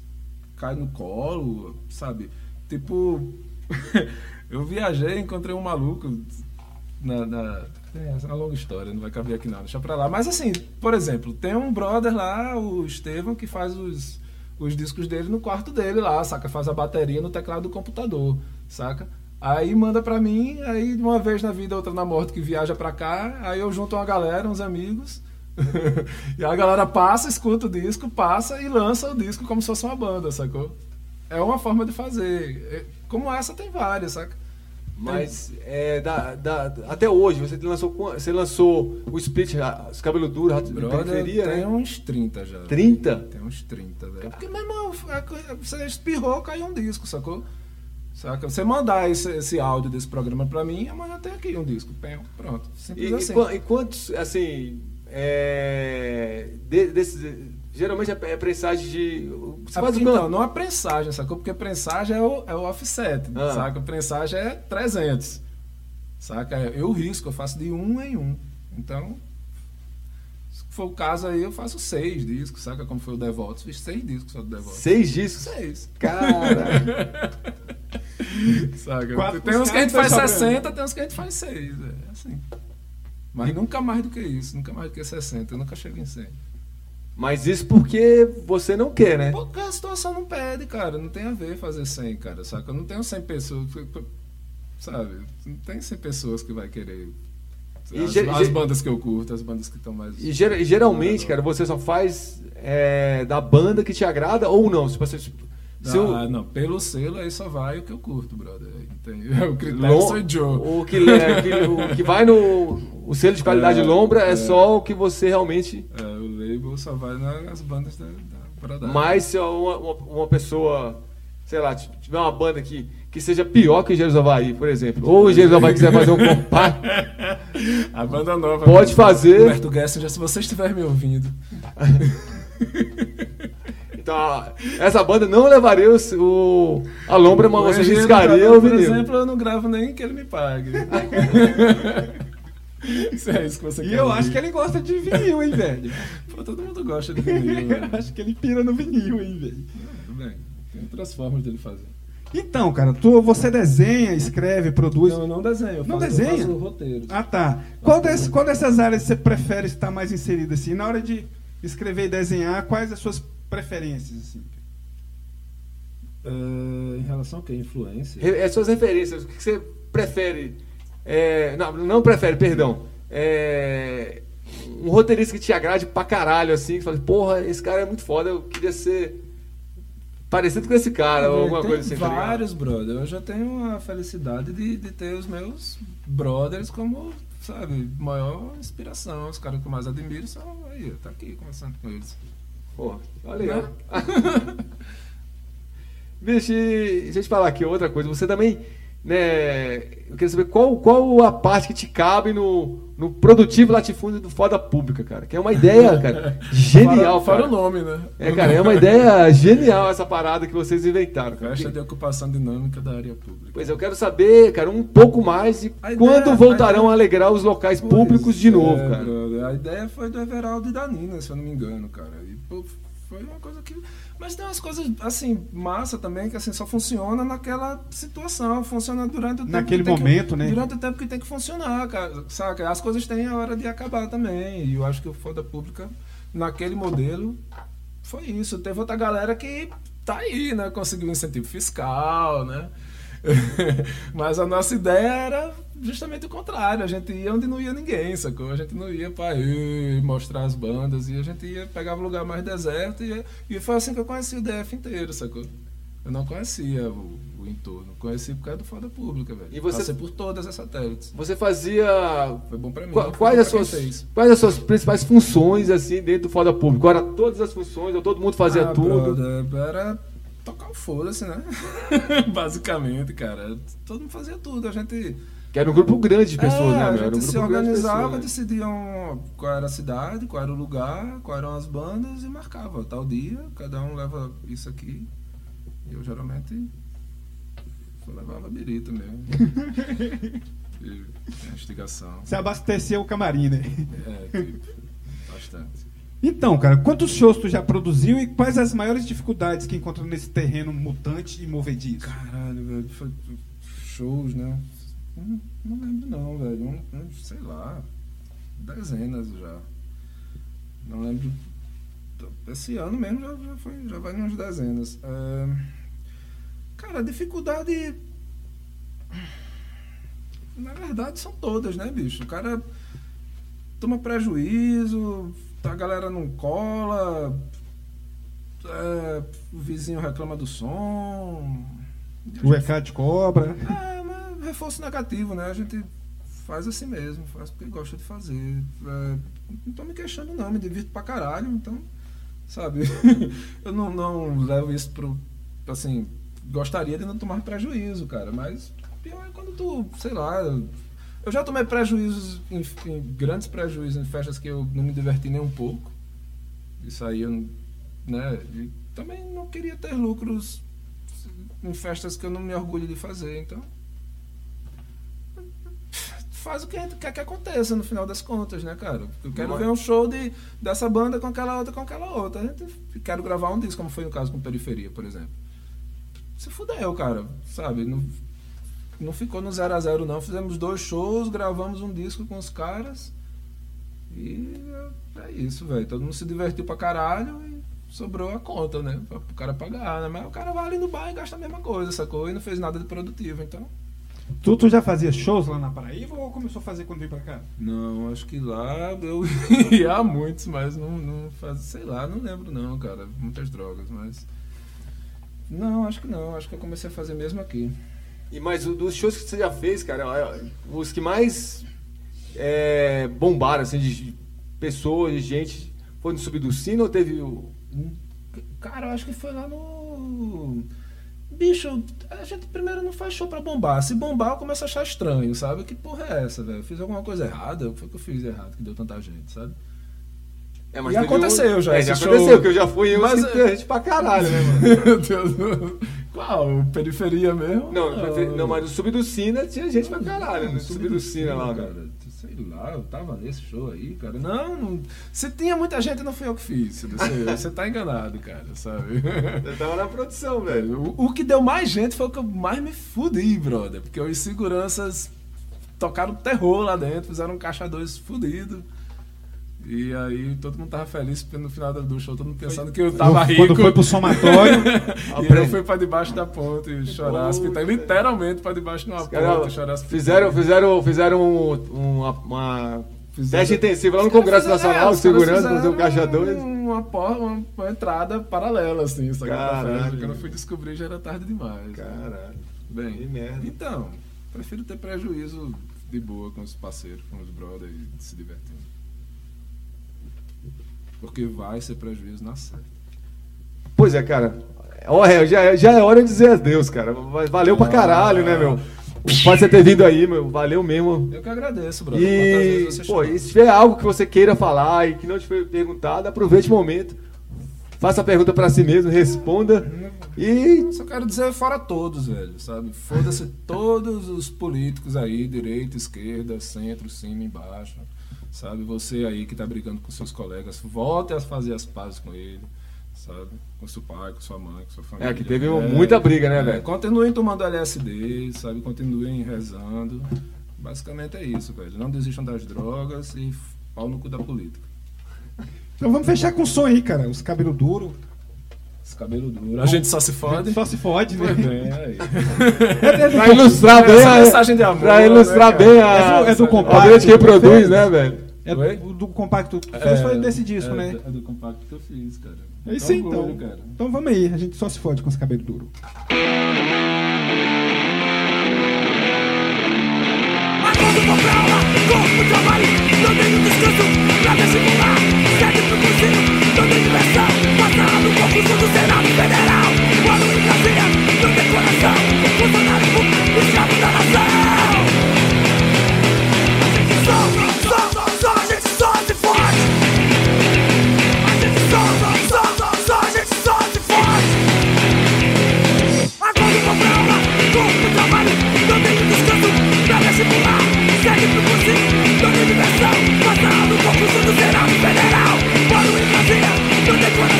cai no colo, sabe? Tipo, eu viajei, encontrei um maluco na. na- é, uma longa história, não vai caber aqui não, deixa pra lá. Mas assim, por exemplo, tem um brother lá, o Estevam, que faz os, os discos dele no quarto dele lá, saca? Faz a bateria no teclado do computador, saca? Aí manda pra mim, aí uma vez na vida, outra na morte, que viaja pra cá, aí eu junto uma galera, uns amigos, e a galera passa, escuta o disco, passa e lança o disco como se fosse uma banda, sacou? É uma forma de fazer. É, Como essa tem várias, saca? Mas é, da, da- até hoje, você lançou, você lançou o Split, a- os cabelos duros, Rato de periferia, tem né? uns 30 já. 30? Tem uns 30, velho. Porque, meu irmão, é você espirrou, caiu um disco, sacou? Saca? Você mandar esse, esse áudio desse programa pra mim, amanhã tem aqui um disco. Pronto. Simples E, e assim. qua- e quantos, assim, é, de- desses, geralmente é, é prensagem de... Você faz o então, quanto? não é prensagem, sacou? Porque prensagem é o, é o offset, Ah. saca? Prensagem é 300, saca? Eu risco, eu faço de um em um. Então, se for o caso aí, eu faço seis discos, saca? Como foi o Devotos. Fiz seis discos só do Devotos. Seis discos? Seis. Cara, Saca? Quatro tem uns que a gente faz caras, tá 60, tem uns que a gente faz 6. É assim. Mas nunca mais do que isso, nunca mais do que 60. Eu nunca chego em 100. Mas isso porque você não quer, né? Porque a situação não pede, cara. Não tem a ver fazer 100, cara. Saca? Eu não tenho 100 pessoas. Sabe? Não tem 100 pessoas que vai querer. E As, as bandas que eu curto, as bandas que estão mais. E, ger- e geralmente, cara, você só faz é, da banda que te agrada ou não? Se você, se o- Ah, não, pelo selo aí só vai o que eu curto, brother. Entende? O critério Lom- sou Joe. O que, le- que- o que vai no o selo de qualidade É, Lombra é, é. só o que você realmente. É, o label só vai nas bandas da, da. Mas se uma, uma, uma pessoa, sei lá, tiver uma banda que, que seja pior que Engenheiros Havaí, por exemplo, ou o Engenheiros Havaí quiser fazer um compacto, A banda nova. Pode fazer. Roberto Gessinger, se você estiver me ouvindo. a- essa banda não levaria o, o- a Lombra, mas você riscaria o Por vinil. exemplo, eu não gravo nem que ele me pague. Isso é isso que você E quer eu ouvir. acho que ele gosta de vinil, hein, velho? Pô, todo mundo gosta de vinil, velho. Eu acho que ele pira no vinil, hein, velho? Tudo bem. Tem outras formas dele fazer. Então, cara, tu, você desenha, escreve, produz. Não, eu não desenho. Eu Não faço, desenha? Eu faço roteiro. Ah, tá. Qual, des- qual dessas áreas você prefere estar mais inserido assim? Na hora de escrever e desenhar, quais as suas preferências assim? Eh, em relação ao que? Influência? Re- As suas referências, o que você prefere? é, não, não prefere, perdão. É, um roteirista que te agrade pra caralho, assim, que fala, porra, esse cara é muito foda, eu queria ser parecido com esse cara, ou alguma coisa assim. tá vários, brother. Eu já tenho a felicidade de, de ter os meus brothers como, sabe, maior inspiração. Os caras que eu mais admiro são aí, tá aqui conversando com eles. Porra, olha legal. Bicho, e deixa eu te falar aqui outra coisa. Você também, né? Eu queria saber qual, qual a parte que te cabe no, no produtivo latifúndio do Foda Pública, cara. Que é uma ideia, cara, genial, Fora, cara. fora o nome, né? É, cara, é uma ideia genial essa parada que vocês inventaram. cara. Caixa de ocupação dinâmica da área pública. Pois eu quero saber, cara, um pouco mais de A ideia- quando voltarão a ideia- a alegrar os locais Pois públicos de novo, é, cara. brother. A ideia foi do Everaldo e da Nina, se eu não me engano, cara. E, pô, foi uma coisa que. Mas tem umas coisas, assim, massa também, que assim, só funciona naquela situação, funciona durante o tempo. Naquele que tem que- momento, né? Durante o tempo que tem que funcionar, cara. Saca? As coisas têm a hora de acabar também. E eu acho que o Foda Pública, naquele modelo, foi isso. Teve outra galera que tá aí, né? Conseguiu incentivo fiscal, né? Mas a nossa ideia era justamente o contrário. A gente ia onde não ia ninguém, sacou? A gente não ia pra ir mostrar as bandas. E a gente ia, pegava um lugar mais deserto. E, e foi assim que eu conheci o DF inteiro, sacou? Eu não conhecia o, o entorno. Conheci por causa do Foda Pública, velho. E você- Passei por todas as satélites. Você fazia Foi bom pra mim. Qua- Quais as, suas, quais as suas principais funções assim dentro do foda público? Era todas as funções, ou todo mundo fazia Ah, tudo? brother, era tocar o foda-se, né? Basicamente, cara. Todo mundo fazia tudo. A gente. Que era um grupo grande de pessoas, É, né? A meu? gente Era um se grupo de organizava, pessoas, né? decidiam qual era a cidade, qual era o lugar, quais eram as bandas e marcava. Tal dia, cada um leva isso aqui. E eu geralmente só levava birita mesmo. e instigação. Você abasteceu o camarim, né? É, tipo, bastante. Então, cara, quantos shows tu já produziu e quais as maiores dificuldades que encontrou nesse terreno mutante e movediço? Caralho, velho. Foi shows, né? Não, não lembro não, velho. Um- um, sei lá. Dezenas já. Não lembro. Esse ano mesmo já, já, foi, já vai umas dezenas. É, Cara, a dificuldade. Na verdade são todas, né, bicho? O cara toma prejuízo, a galera não cola, é, o vizinho reclama do som. O ECAD cobra. É, reforço negativo, né? A gente faz assim mesmo, faz porque gosta de fazer. É, não tô me queixando não, me divirto pra caralho, então, sabe? eu não, não levo isso pro, assim, gostaria de não tomar prejuízo, cara, mas pior é quando tu, sei lá, eu já tomei prejuízos, grandes prejuízos em festas que eu não me diverti nem um pouco. Isso aí eu, né? E também não queria ter lucros em festas que eu não me orgulho de fazer, então faz o que a gente quer que aconteça no final das contas, né, cara? Eu quero Mas- ver um show de, dessa banda com aquela outra, com aquela outra. A gente quero gravar um disco, como foi no caso com Periferia, por exemplo. Se fudeu, cara, sabe? Não, não ficou no 0 a 0 não. Fizemos dois shows, gravamos um disco com os caras e É isso, velho. Todo mundo se divertiu pra caralho e sobrou a conta, né? Pra, pro cara pagar, né? Mas o cara vai ali no bar e gasta a mesma coisa, sacou? E não fez nada de produtivo, então. Tu, tu já fazia shows lá na Paraíba ou começou a fazer quando veio pra cá? Não, acho que lá eu ia a muitos, mas não, não faz, sei lá, não lembro não, cara. Muitas drogas, mas. Não, acho que não. Acho que eu comecei a fazer mesmo aqui. E mas o- dos shows que você já fez, cara, é, os que mais é, bombaram, assim, de pessoas, de gente, foi no Sino ou teve o. Cara, eu acho que foi lá no. Bicho, a gente primeiro não faz show pra bombar. Se bombar, eu começo a achar estranho, sabe? Que porra é essa, velho? Eu Fiz alguma coisa errada? O que foi que eu fiz errado que deu tanta gente, sabe? É, E teve aconteceu um- já É, já show. aconteceu, que eu já fui uns Mas, que é- gente pra caralho, né, mano? Meu Deus. Qual? Periferia mesmo? Não, não, mas no Sina tinha gente pra caralho, no do Sina lá, cara. Sei lá, eu tava nesse show aí, cara. Não, não- se tinha muita gente, não fui eu que fiz. Você, você tá enganado, cara, sabe? Eu tava na produção, velho. O, o que deu mais gente foi o que eu mais me fudi, brother. Porque os seguranças tocaram terror lá dentro, fizeram um caixa dois fudido. E aí todo mundo tava feliz porque no final do show, todo mundo pensando que eu tava rico. Quando foi pro somatório. E eu fui pra debaixo da ponte e chorar as pitangas. Literalmente pra debaixo de uma ponte e chorar as fizeram, fizeram, fizeram um- uma, uma Fizeram- teste intensivo lá no Congresso fizeram- Nacional, é, segurando, fazer o fizeram caixa dois. Uma, porta, uma, uma entrada paralela, assim? Pra Caralho. festa. Quando eu fui descobrir já era tarde demais. Caralho. Bem, Que merda. então, prefiro ter prejuízo de boa com os parceiros, com os brothers e se divertindo. Porque vai ser prejuízo na certa. Pois é, cara. Olha, já, já é hora de dizer adeus, cara. Valeu pra caralho, né, meu? O fato de você ter vindo aí, meu. Valeu mesmo. Eu que agradeço, brother. E, pô, e se tiver algo que você queira falar e que não te foi perguntado, aproveite o momento. Faça a pergunta pra si mesmo, responda. E Só quero dizer fora todos, velho, sabe? Foda-se todos os políticos aí, direita, esquerda, centro, cima, embaixo. Sabe? Você aí que tá brigando com seus colegas, volte a fazer as pazes com ele, sabe? Com seu pai, com sua mãe, com sua família. É, que teve muita briga, né, velho? Continuem tomando LSD, sabe? Continuem rezando. Basicamente é isso, velho. Não desistam das drogas e pau no cu da política. Então vamos fechar com o som aí, cara. Os cabelos duros. Esse cabelo duro. A gente só se fode. Só se fode, né? Pois bem, aí. pra ilustrar bem a, mensagem de amor, pra né, ilustrar cara? bem É a, do- é do a compacto grande que reproduz, fez? né, velho? É Oi? do, do compacto que tu fez foi desse disco, é, né? É do compacto que eu fiz, cara. É isso Orgulho, então. cara. Então vamos aí, a gente só se fode com os cabelos duros. Acordo vou pra aula, corpo trabalho Não tenho descanso pra vestibular Segue pro cursinho, não tem diversão Passar no concurso do Senado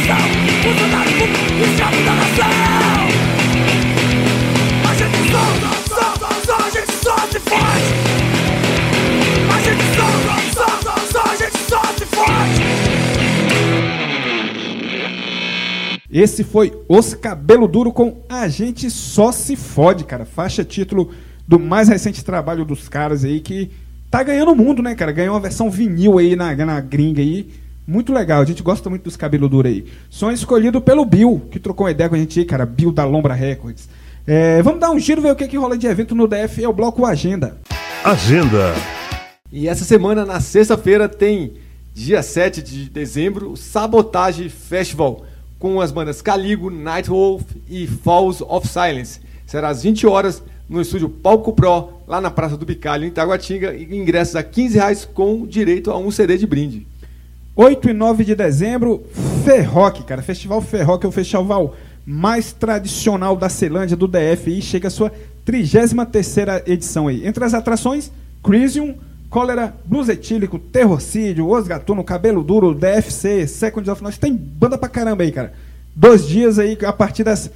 público, escravo da nação A gente a gente só se fode A gente a gente só se fode Esse foi Os Cabelo Duro com A Gente Só Se Fode, cara. Faixa título do mais recente trabalho dos caras aí que tá ganhando o mundo, né, cara? Ganhou uma versão vinil aí na, na gringa aí. Muito legal, a gente gosta muito dos cabelo duro aí. Som escolhido pelo Bill, que trocou uma ideia com a gente aí, cara. Bill da Lombra Records. É, vamos dar um giro, ver o que, que rola de evento no DF. É o bloco Agenda. Agenda. E essa semana, na sexta-feira, tem dia 7 de dezembro, o Sabotage Festival, com as bandas Caligo, Nightwolf e Falls of Silence. Será às 20 horas no estúdio Palco Pro, lá na Praça do Bicalho, em Itaguatinga, e ingressos a 15 reais com direito a um CD de brinde. 8 e 9 de dezembro, Ferroc, cara. Festival Ferroc é o festival mais tradicional da Celândia, do DF, e chega a sua 33ª edição aí. Entre as atrações, Crisium, Cólera, Blues Etílico, Terrorcídio, Os Gatuno, Cabelo Duro, DFC, Second of Noise, tem banda pra caramba aí, cara. Dois dias aí, a partir das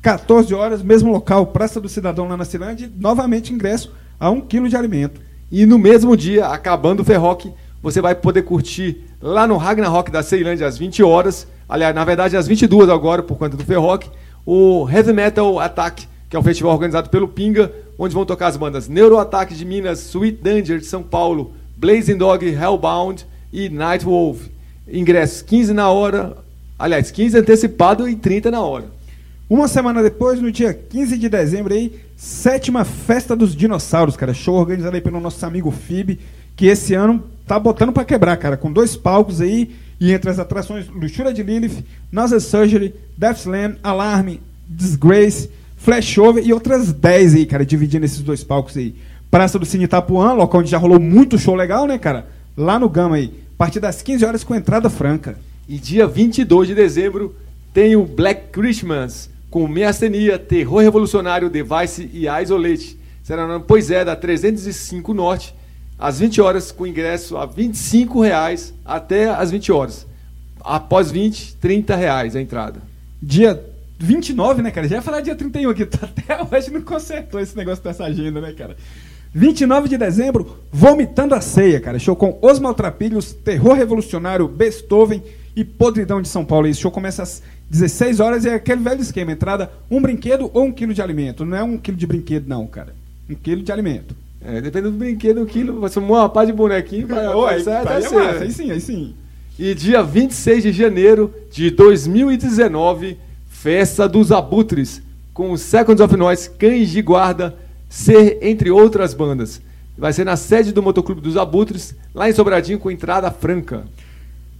14 horas, mesmo local, Praça do Cidadão lá na Celândia, novamente ingresso a um quilo de alimento. E no mesmo dia, acabando o Ferroc, você vai poder curtir lá no Ragnarok da Ceilândia às 20 horas. Aliás, na verdade, às 22 agora, por conta do Ferrock. O Heavy Metal Attack, que é um festival organizado pelo Pinga, onde vão tocar as bandas Neuro Attack de Minas, Sweet Danger de São Paulo, Blazing Dog, Hellbound e Night Wolf. Ingressos 15 na hora, aliás, 15 antecipado e 30 na hora. Uma semana depois, no dia 15 de dezembro aí, sétima festa dos dinossauros, cara. Show organizado aí pelo nosso amigo Fib, que esse ano tá botando pra quebrar, cara, com dois palcos aí e entre as atrações Luxúria de Lilith, Nozzle Surgery, Death Slam, Alarme, Disgrace, Flashover e outras 10 aí, cara, dividindo esses dois palcos aí. Praça do Cine Itapuã, local onde já rolou muito show legal, né, cara? Lá no Gama aí, a partir das 15 horas com entrada franca. E dia 22 de dezembro tem o Black Christmas, com Meastenia, Terror Revolucionário, Device e Isolate. Será na Pois é, da 305 Norte, às 20 horas, com ingresso a 25 reais até às 20 horas. Após 20, 30 reais a entrada. Dia 29, né, cara? Já ia falar dia 31 aqui, tá até hoje não consertou esse negócio dessa agenda, né, cara? 29 de dezembro, Vomitando a Ceia, cara. Show com Os Maltrapilhos, Terror Revolucionário, Beethoven e Podridão de São Paulo. Esse show começa às 16 horas e é aquele velho esquema. Entrada, um brinquedo ou um quilo de alimento. Não é um quilo de brinquedo, não, cara. Um quilo de alimento. É, dependendo do brinquedo, um quilo, vai ser uma pá de bonequinho. Vai, Ô, aí, vai, aí sim, aí sim. E dia 26 de janeiro de 2019, Festa dos Abutres, com Seconds of Noise, Cães de Guarda, Ser, entre outras bandas. Vai ser na sede do Motoclube dos Abutres, lá em Sobradinho, com entrada franca.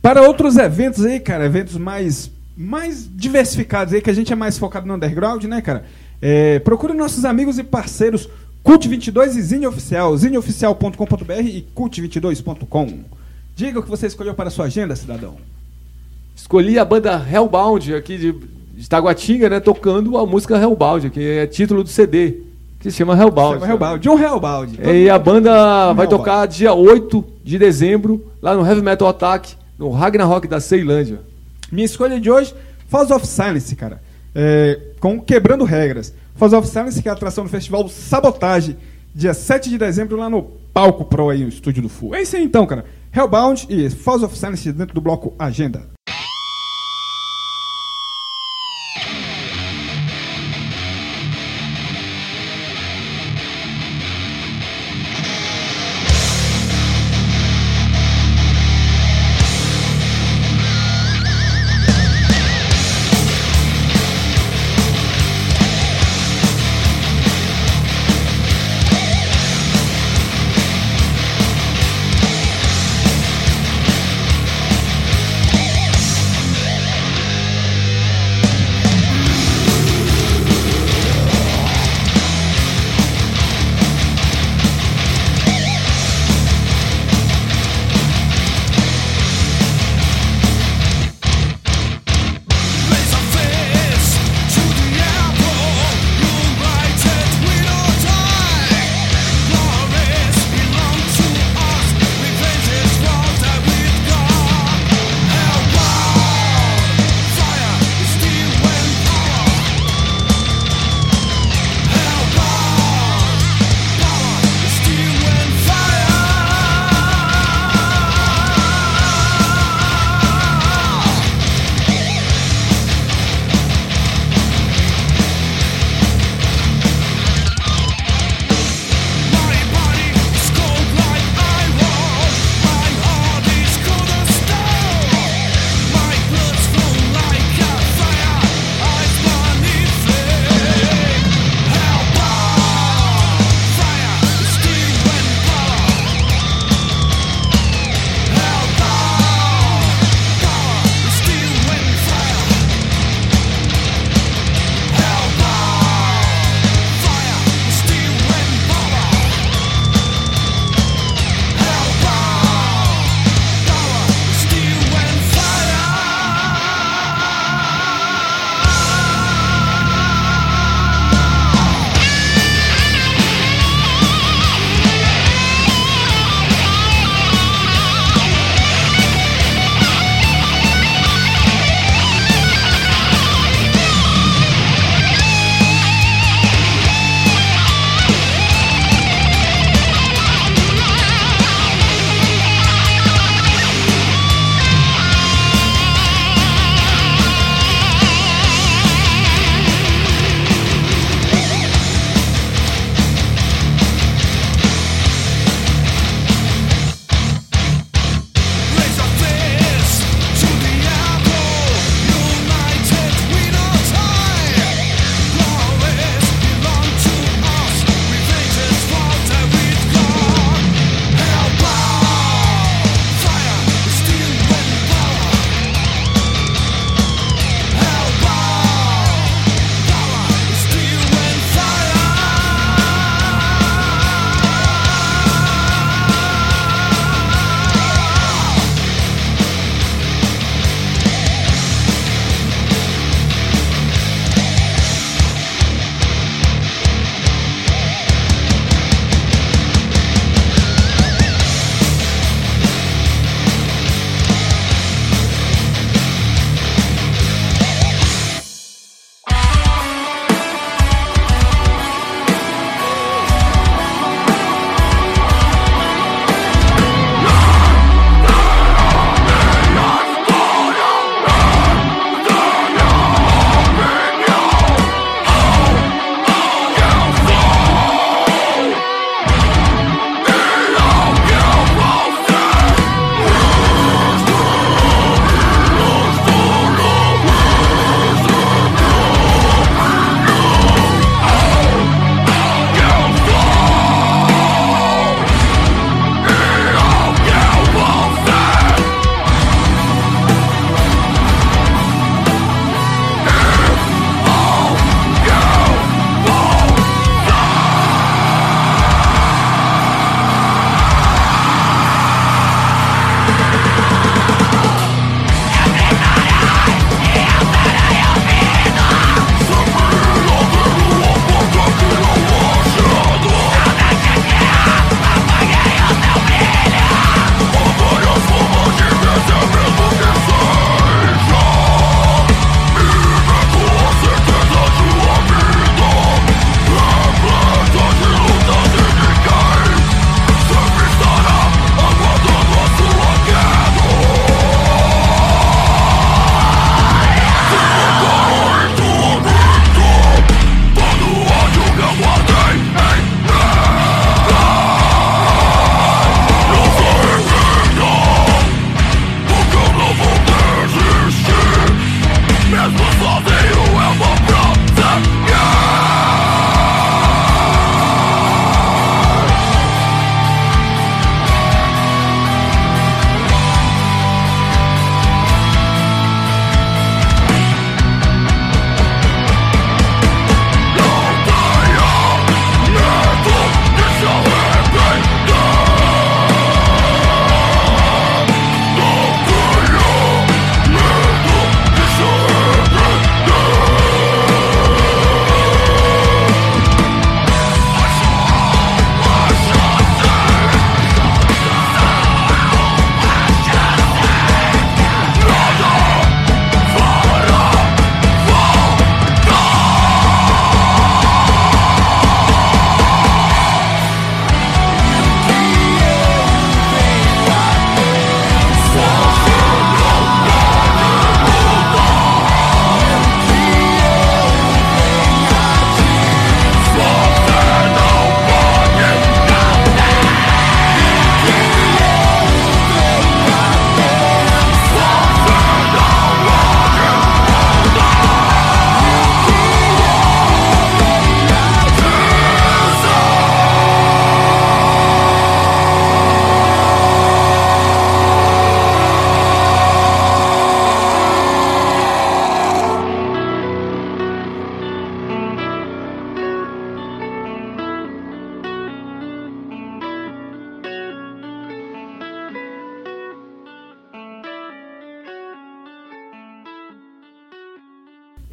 Para outros eventos aí, cara, eventos mais, mais diversificados aí, que a gente é mais focado no underground, né, cara? É, procure nossos amigos e parceiros Cult22 e Zine Oficial, zineoficial.com.br e cult22.com. Diga o que você escolheu para a sua agenda, cidadão. Escolhi a banda Hellbound, aqui de, de Taguatinga, né, tocando a música Hellbound, que é título do CD, que se chama Hellbound. Chama Hellbound. John Hellbound. E a banda vai tocar dia 8 de dezembro, lá no Heavy Metal Attack, no Ragnarok da Ceilândia. Minha escolha de hoje, Falls of Silence, cara. É, com Quebrando Regras. Falls of Silence, que é a atração do festival Sabotage, dia 7 de dezembro, lá no Palco Pro aí, no estúdio do Full. É isso aí então, cara. Hellbound e Falls of Silence dentro do bloco Agenda.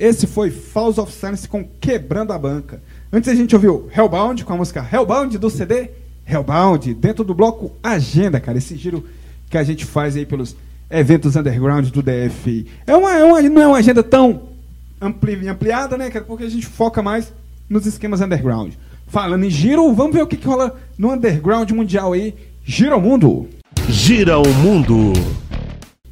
Esse foi Falls of Silence com Quebrando a Banca. Antes a gente ouviu Hellbound com a música Hellbound do CD Hellbound, dentro do bloco Agenda, cara. Esse giro que a gente faz aí pelos eventos underground do DF. É uma, é uma- não é uma agenda tão ampli- ampliada, né, cara? Porque a gente foca mais nos esquemas underground. Falando em giro, vamos ver o que, que rola no underground mundial aí. Gira o mundo. Gira o mundo.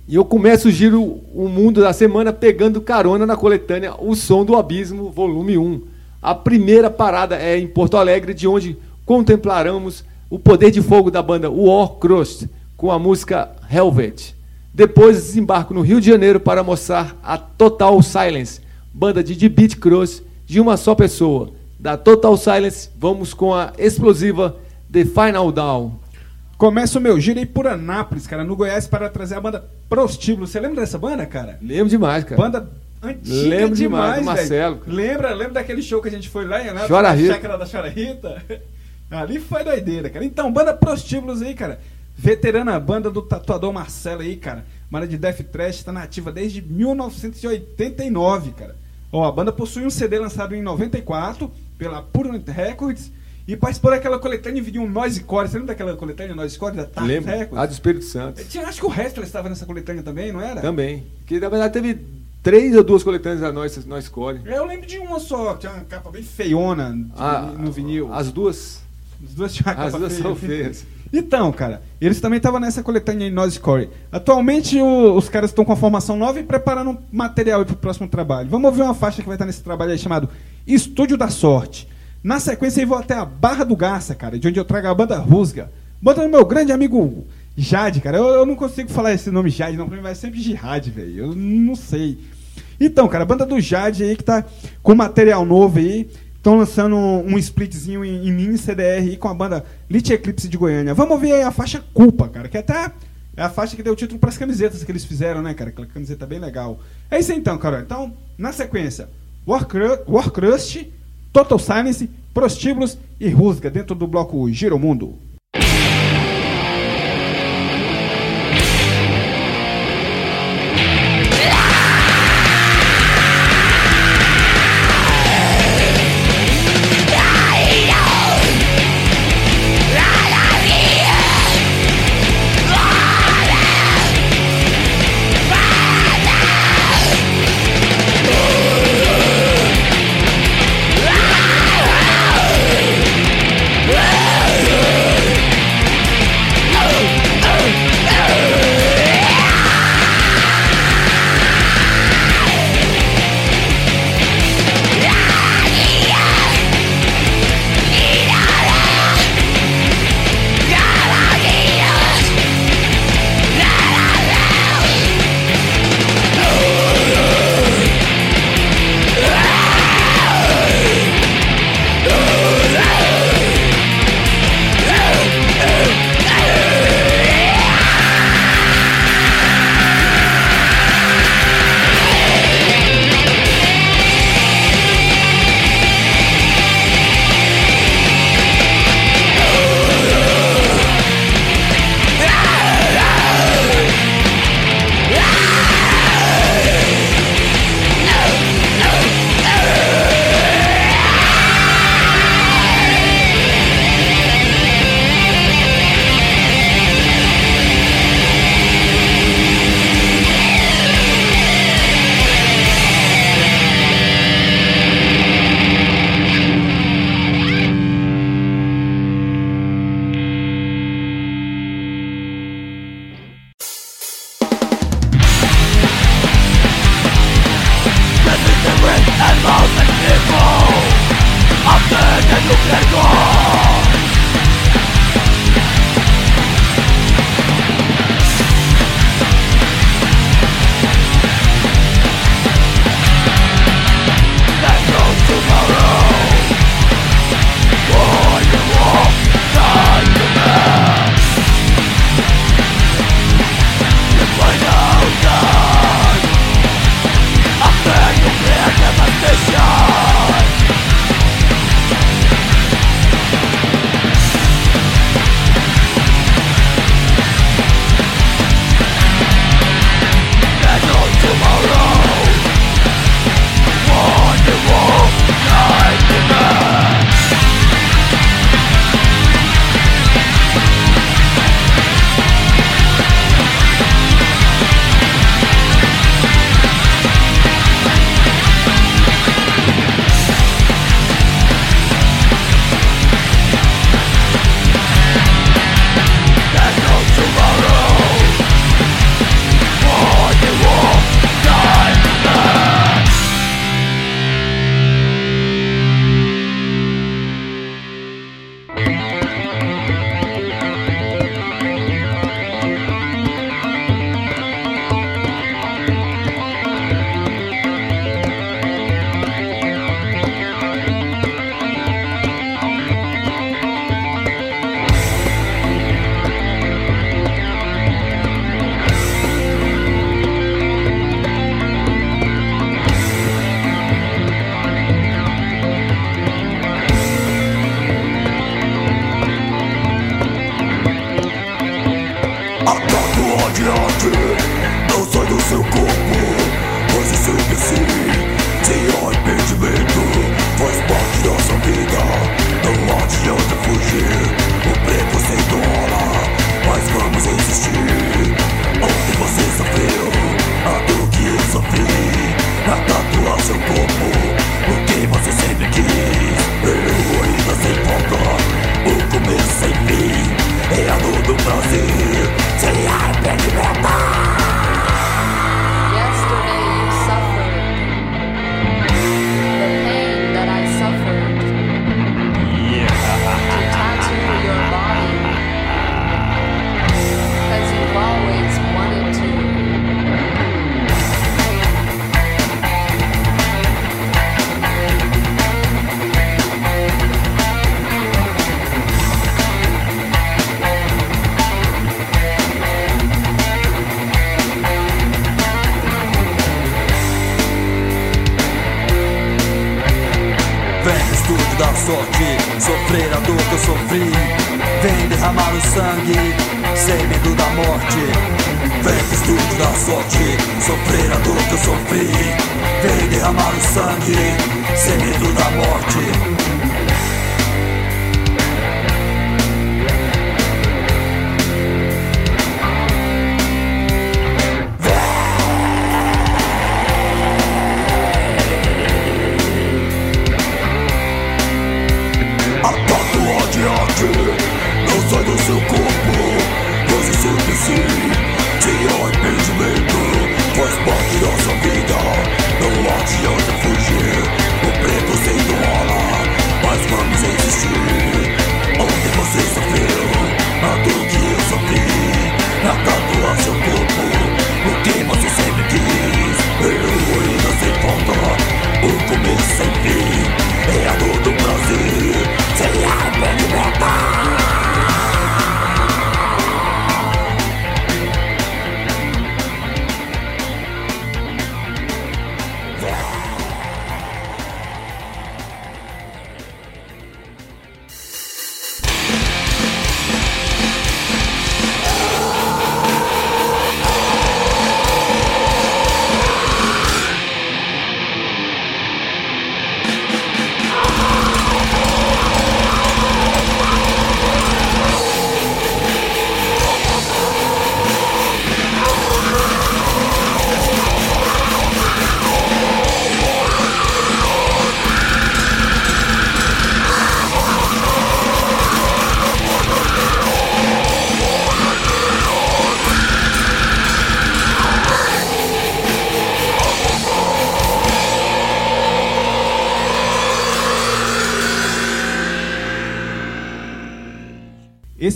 E eu começo o giro o mundo da semana pegando carona na coletânea O Som do Abismo, volume 1. A primeira parada é em Porto Alegre, de onde contemplaremos o poder de fogo da banda War Crust com a música Helvet. Depois desembarco no Rio de Janeiro para mostrar a Total Silence, banda de de beat cross de uma só pessoa. Da Total Silence, vamos com a explosiva The Final Down. Começa o meu giro aí por Anápolis, cara, no Goiás, para trazer a banda Prostíbulo. Você lembra dessa banda, cara? Lembro demais, cara. Banda antiga Lembro demais demais, Marcelo, cara. Lembra, lembra daquele show que a gente foi lá em Anápolis? Chora Rita. chácara da Chora Rita? Ali foi doideira, cara. Então, banda Prostíbulos aí, cara. Veterana banda do tatuador Marcelo aí, cara. Banda de Death Trash, tá nativa desde 1989, cara. Ó, a banda possui um CD lançado em 94 pela Purant Records e participou daquela coletânea de um Noise Core. Você lembra daquela coletânea Noise Core da Tart Lembro. Records? A do Espírito Santo. Tinha, acho que o Wrestler estava nessa coletânea também, não era? Também. Que na verdade teve três ou duas coletâneas da nós, nós escolhe. Eu lembro de uma só, que tinha uma capa bem feiona de- Ah, no vinil. As duas. As duas tinham As duas feia. são feias. Então, cara, eles também estavam nessa coletânea em Noise Core. Atualmente o- os caras estão com a formação nova e preparando material para o próximo trabalho. Vamos ouvir uma faixa que vai estar nesse trabalho aí chamado Estúdio da Sorte. Na sequência eu vou até a Barra do Garça, cara, de onde eu trago a banda Rusga. Banda do meu grande amigo Jade, cara. Eu, eu não consigo falar esse nome Jade, não, pra mim vai sempre Jihad, velho. Eu não sei. Então, cara, a banda do Jade aí que tá com material novo aí. Estão lançando um, splitzinho em, em mini CDR com a banda Lit Eclipse de Goiânia. Vamos ouvir aí a faixa Culpa, cara, que até é a faixa que deu título para as camisetas que eles fizeram, né, cara? Aquela camiseta bem legal. É isso então, cara. Então, na sequência, Warcrust, Warcrust Total Silence, Prostíbulos e Rusga dentro do bloco Giromundo. Devastation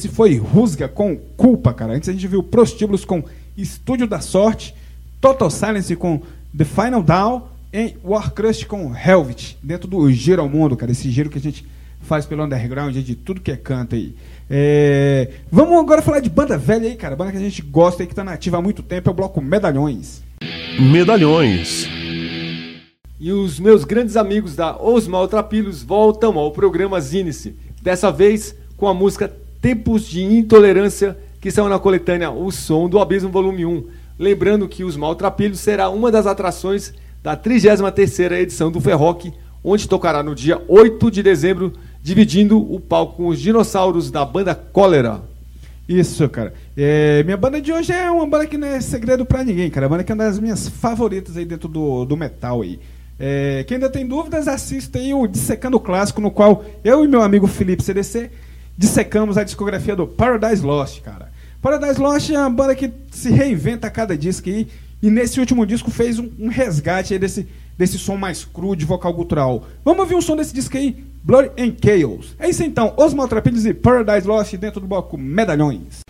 Esse foi Rusga com Culpa, cara. Antes a gente viu Prostíbulos com Estúdio da Sorte, Total Silence com The Final Down e Warcrust com Helvet, dentro do Giro ao Mundo, cara. Esse giro que a gente faz pelo underground, de tudo que é canto aí. É, Vamos agora falar de banda velha aí, cara. Banda que a gente gosta aí, que tá nativa há muito tempo, é o bloco Medalhões. Medalhões. E os meus grandes amigos da Os Maltrapilhos voltam ao programa Zinice. Dessa vez com a música Tempos de Intolerância, que são na coletânea O Som do Abismo Volume 1. Lembrando que Os Maltrapilhos será uma das atrações da 33ª edição do Ferroque, onde tocará no dia 8 de dezembro, dividindo o palco com os dinossauros da banda Cólera. Isso, cara. É, minha banda de hoje é uma banda que não é segredo pra ninguém, cara. A banda que é uma das minhas favoritas aí dentro do, do metal aí. É, quem ainda tem dúvidas, assista aí o Dissecando Clássico, no qual eu e meu amigo Felipe CDC dissecamos a discografia do Paradise Lost, cara. Paradise Lost é uma banda que se reinventa a cada disco aí, e nesse último disco fez um, um resgate desse, desse som mais cru de vocal gutural. Vamos ouvir um som desse disco aí, Blood and Chaos. É isso então, Os Maltrapilhos e Paradise Lost dentro do bloco Medalhões.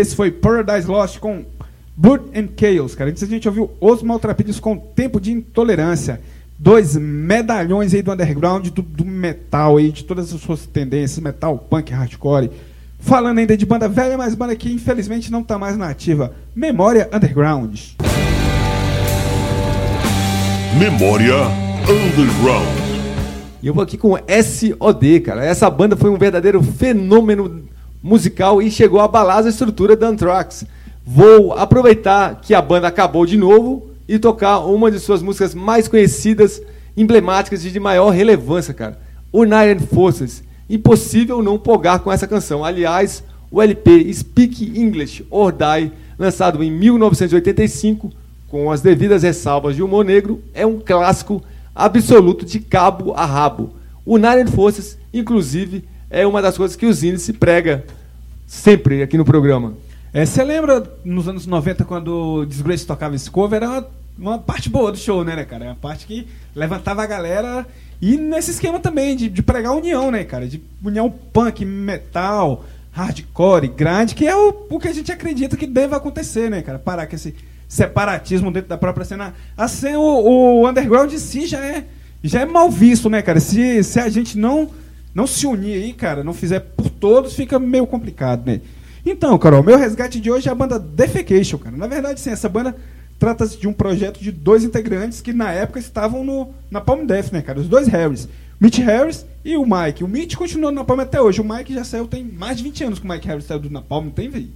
Esse foi Paradise Lost com Blood and Chaos, cara. Antes a gente ouviu Os Maltrapilhos com Tempo de Intolerância. Dois medalhões aí do underground, do, do metal aí, de todas as suas tendências, metal, punk, hardcore. Falando ainda de banda velha, mas banda que infelizmente não tá mais na ativa. Memória Underground. Memória Underground. E eu vou aqui com SOD, cara. Essa banda foi um verdadeiro fenômeno musical e chegou a abalar a estrutura da Anthrax. Vou aproveitar que a banda acabou de novo e tocar uma de suas músicas mais conhecidas, emblemáticas e de maior relevância, cara. United Forces. Impossível não empolgar com essa canção. Aliás, o LP Speak English or Die, lançado em 1985, com as devidas ressalvas de humor negro, é um clássico absoluto de cabo a rabo. United Forces, inclusive, é uma das coisas que o Zine se prega sempre aqui no programa. É, você lembra nos anos 90 quando o Disgrace tocava esse cover? Era uma, uma parte boa do show, né, né, cara? Era uma parte que levantava a galera. E nesse esquema também, de, de pregar união, né, cara? De união punk, metal, hardcore, grande, que é o, o que a gente acredita que deve acontecer, né, cara? Parar com esse separatismo dentro da própria cena. A cena o, o underground em si já é, já é mal visto, né, cara? Se, se a gente não, não se unir aí, cara, não fizer por todos, fica meio complicado, né? Então, Carol, meu resgate de hoje é a banda Defecation, cara. Na verdade, sim, essa banda trata-se de um projeto de dois integrantes que na época estavam no, na Palm Death, né, cara? Os dois Harris. Mitch Harris e o Mike. O Mitch continuou na Palm até hoje. O Mike já saiu, tem mais de 20 anos que o Mike Harris saiu do Napalm, não tem, velho?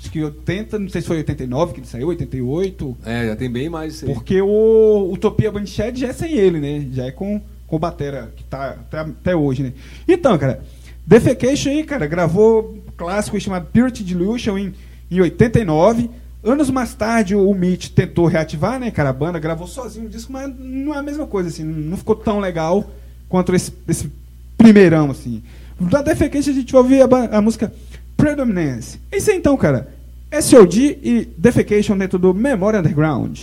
Acho que 80, não sei se foi 89 que ele saiu, 88. É, já tem bem mais aí. Porque o Utopia Bandshed já é sem ele, né? Já é com, com Batera, que tá até, até hoje, né? Então, cara, Defecation aí, cara, gravou um clássico chamado Purity Delusion em, em 89. Anos mais tarde, o Mitch tentou reativar, né, cara, a banda, gravou sozinho o disco, mas não é a mesma coisa, assim, não ficou tão legal quanto esse, esse primeirão, assim. Da Defecation a gente vai ouvir a, a música Predominance. É isso aí então, cara. SOD e Defecation dentro do Memory Underground.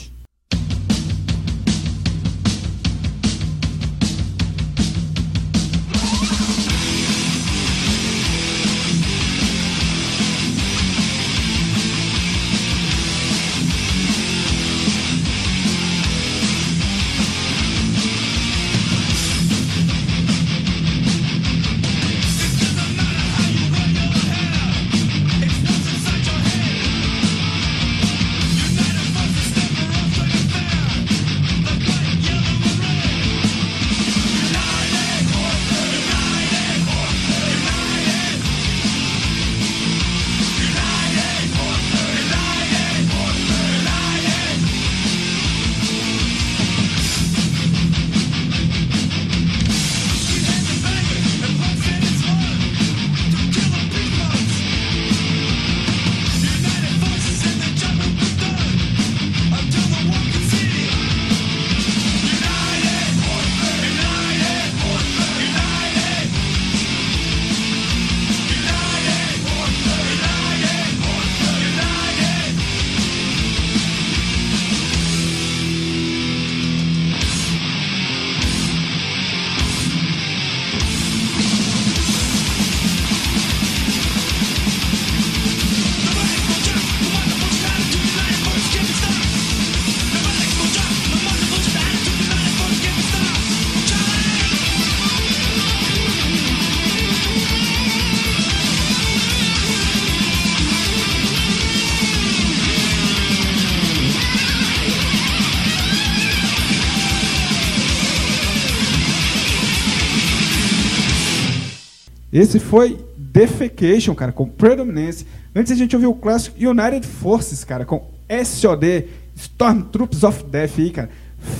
Esse foi Defecation, cara, com Predominance. Antes a gente ouviu o clássico United Forces, cara, com SOD, Stormtroops of Death aí, cara.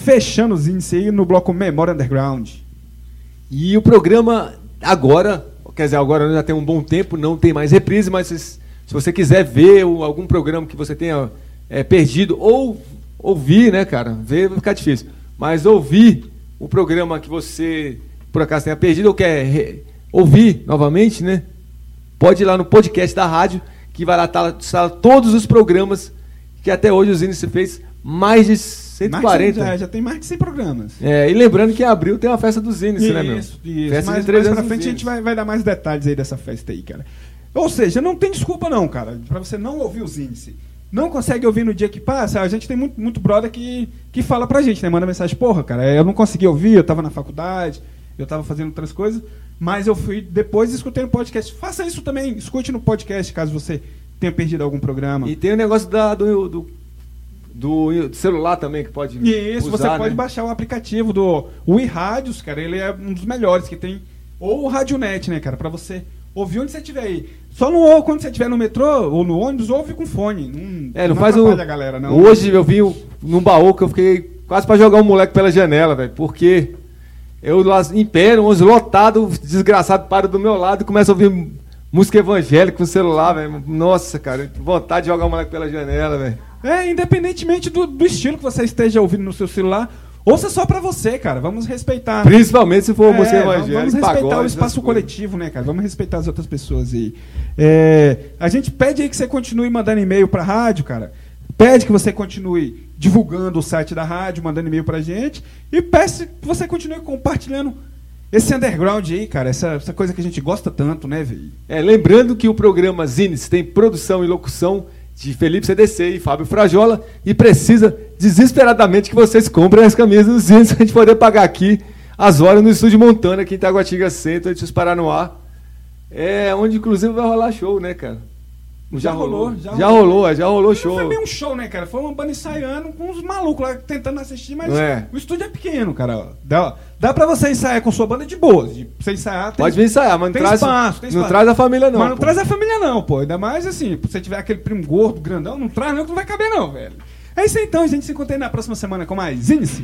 Fechando os índices aí no bloco Memória Underground. E o programa agora, quer dizer, agora já tem um bom tempo, não tem mais reprise, mas se, você quiser ver algum programa que você tenha é, perdido ou ouvir, né, cara, ver vai ficar difícil, mas ouvir o programa que você por acaso tenha perdido ou quer ouvir novamente, né, pode ir lá no podcast da rádio que vai lá estar todos os programas que até hoje o Zine se fez mais de Mais 140. de- Já, já tem mais de 100 programas. É, e lembrando que em abril tem uma festa do Zine, né, meu? Isso, isso. Festa mais, de três mais anos pra frente a gente vai, vai dar mais detalhes aí dessa festa aí, cara. Ou seja, não tem desculpa não, cara, pra você não ouvir os índices. Não consegue ouvir no dia que passa, a gente tem muito, muito brother que, que fala pra gente, né? Manda mensagem, porra, cara, eu não consegui ouvir, eu tava na faculdade, eu tava fazendo outras coisas, mas eu fui depois escutei no podcast. Faça isso também, escute no podcast, caso você tenha perdido algum programa. E tem o negócio da, do, do, do celular também que pode isso, usar, você pode né? baixar o aplicativo do o iRádios, cara, ele é um dos melhores que tem. Ou o Radionet, né, cara, pra você ouvir onde você estiver aí. Só não ouve quando você estiver no metrô ou no ônibus, ouve com fone. Não, É, não, faz o. galera, não. Hoje eu vi num baú que eu fiquei quase pra jogar um moleque pela janela, velho. Porque eu lá em pé, ônibus lotado, desgraçado, para do meu lado e começa a ouvir música evangélica com o celular, velho. Nossa, cara, vontade de jogar o moleque pela janela, velho. É, independentemente do, do estilo que você esteja ouvindo no seu celular, ouça só pra você, cara. Vamos respeitar. Principalmente se for É, evangélica. Vamos respeitar pagode, o espaço coletivo, né, cara? Vamos respeitar as outras pessoas aí. É, a gente pede aí que você continue mandando e-mail pra rádio, cara. Pede que você continue divulgando o site da rádio, mandando e-mail pra gente. E peço que você continue compartilhando esse underground aí, cara. Essa, essa coisa que a gente gosta tanto, né, velho? É, lembrando que o programa Zines tem produção e locução de Felipe CDC e Fábio Frajola e precisa desesperadamente que vocês comprem as camisas do Zines pra gente poder pagar aqui as horas no estúdio Montana, aqui em Taguatinga Centro, antes de parar no ar. É, onde inclusive vai rolar show, né, cara? Já rolou, já já rolou. rolou, é, já rolou Não show. foi bem um show, né, cara? Foi uma banda ensaiando com uns malucos lá tentando assistir, mas Não é? o estúdio é pequeno, cara. Dá, dá pra você ensaiar com sua banda de boas. De você ensaiar, tem, Pode vir ensaiar, mas não tem traz, espaço, tem não espaço. traz a família não. mas não pô. traz a família, não, pô. Ainda mais assim, se você tiver aquele primo gordo, grandão, não traz, não, que não vai caber, não, velho. É isso aí, então, a gente se encontra aí na próxima semana com mais Inice.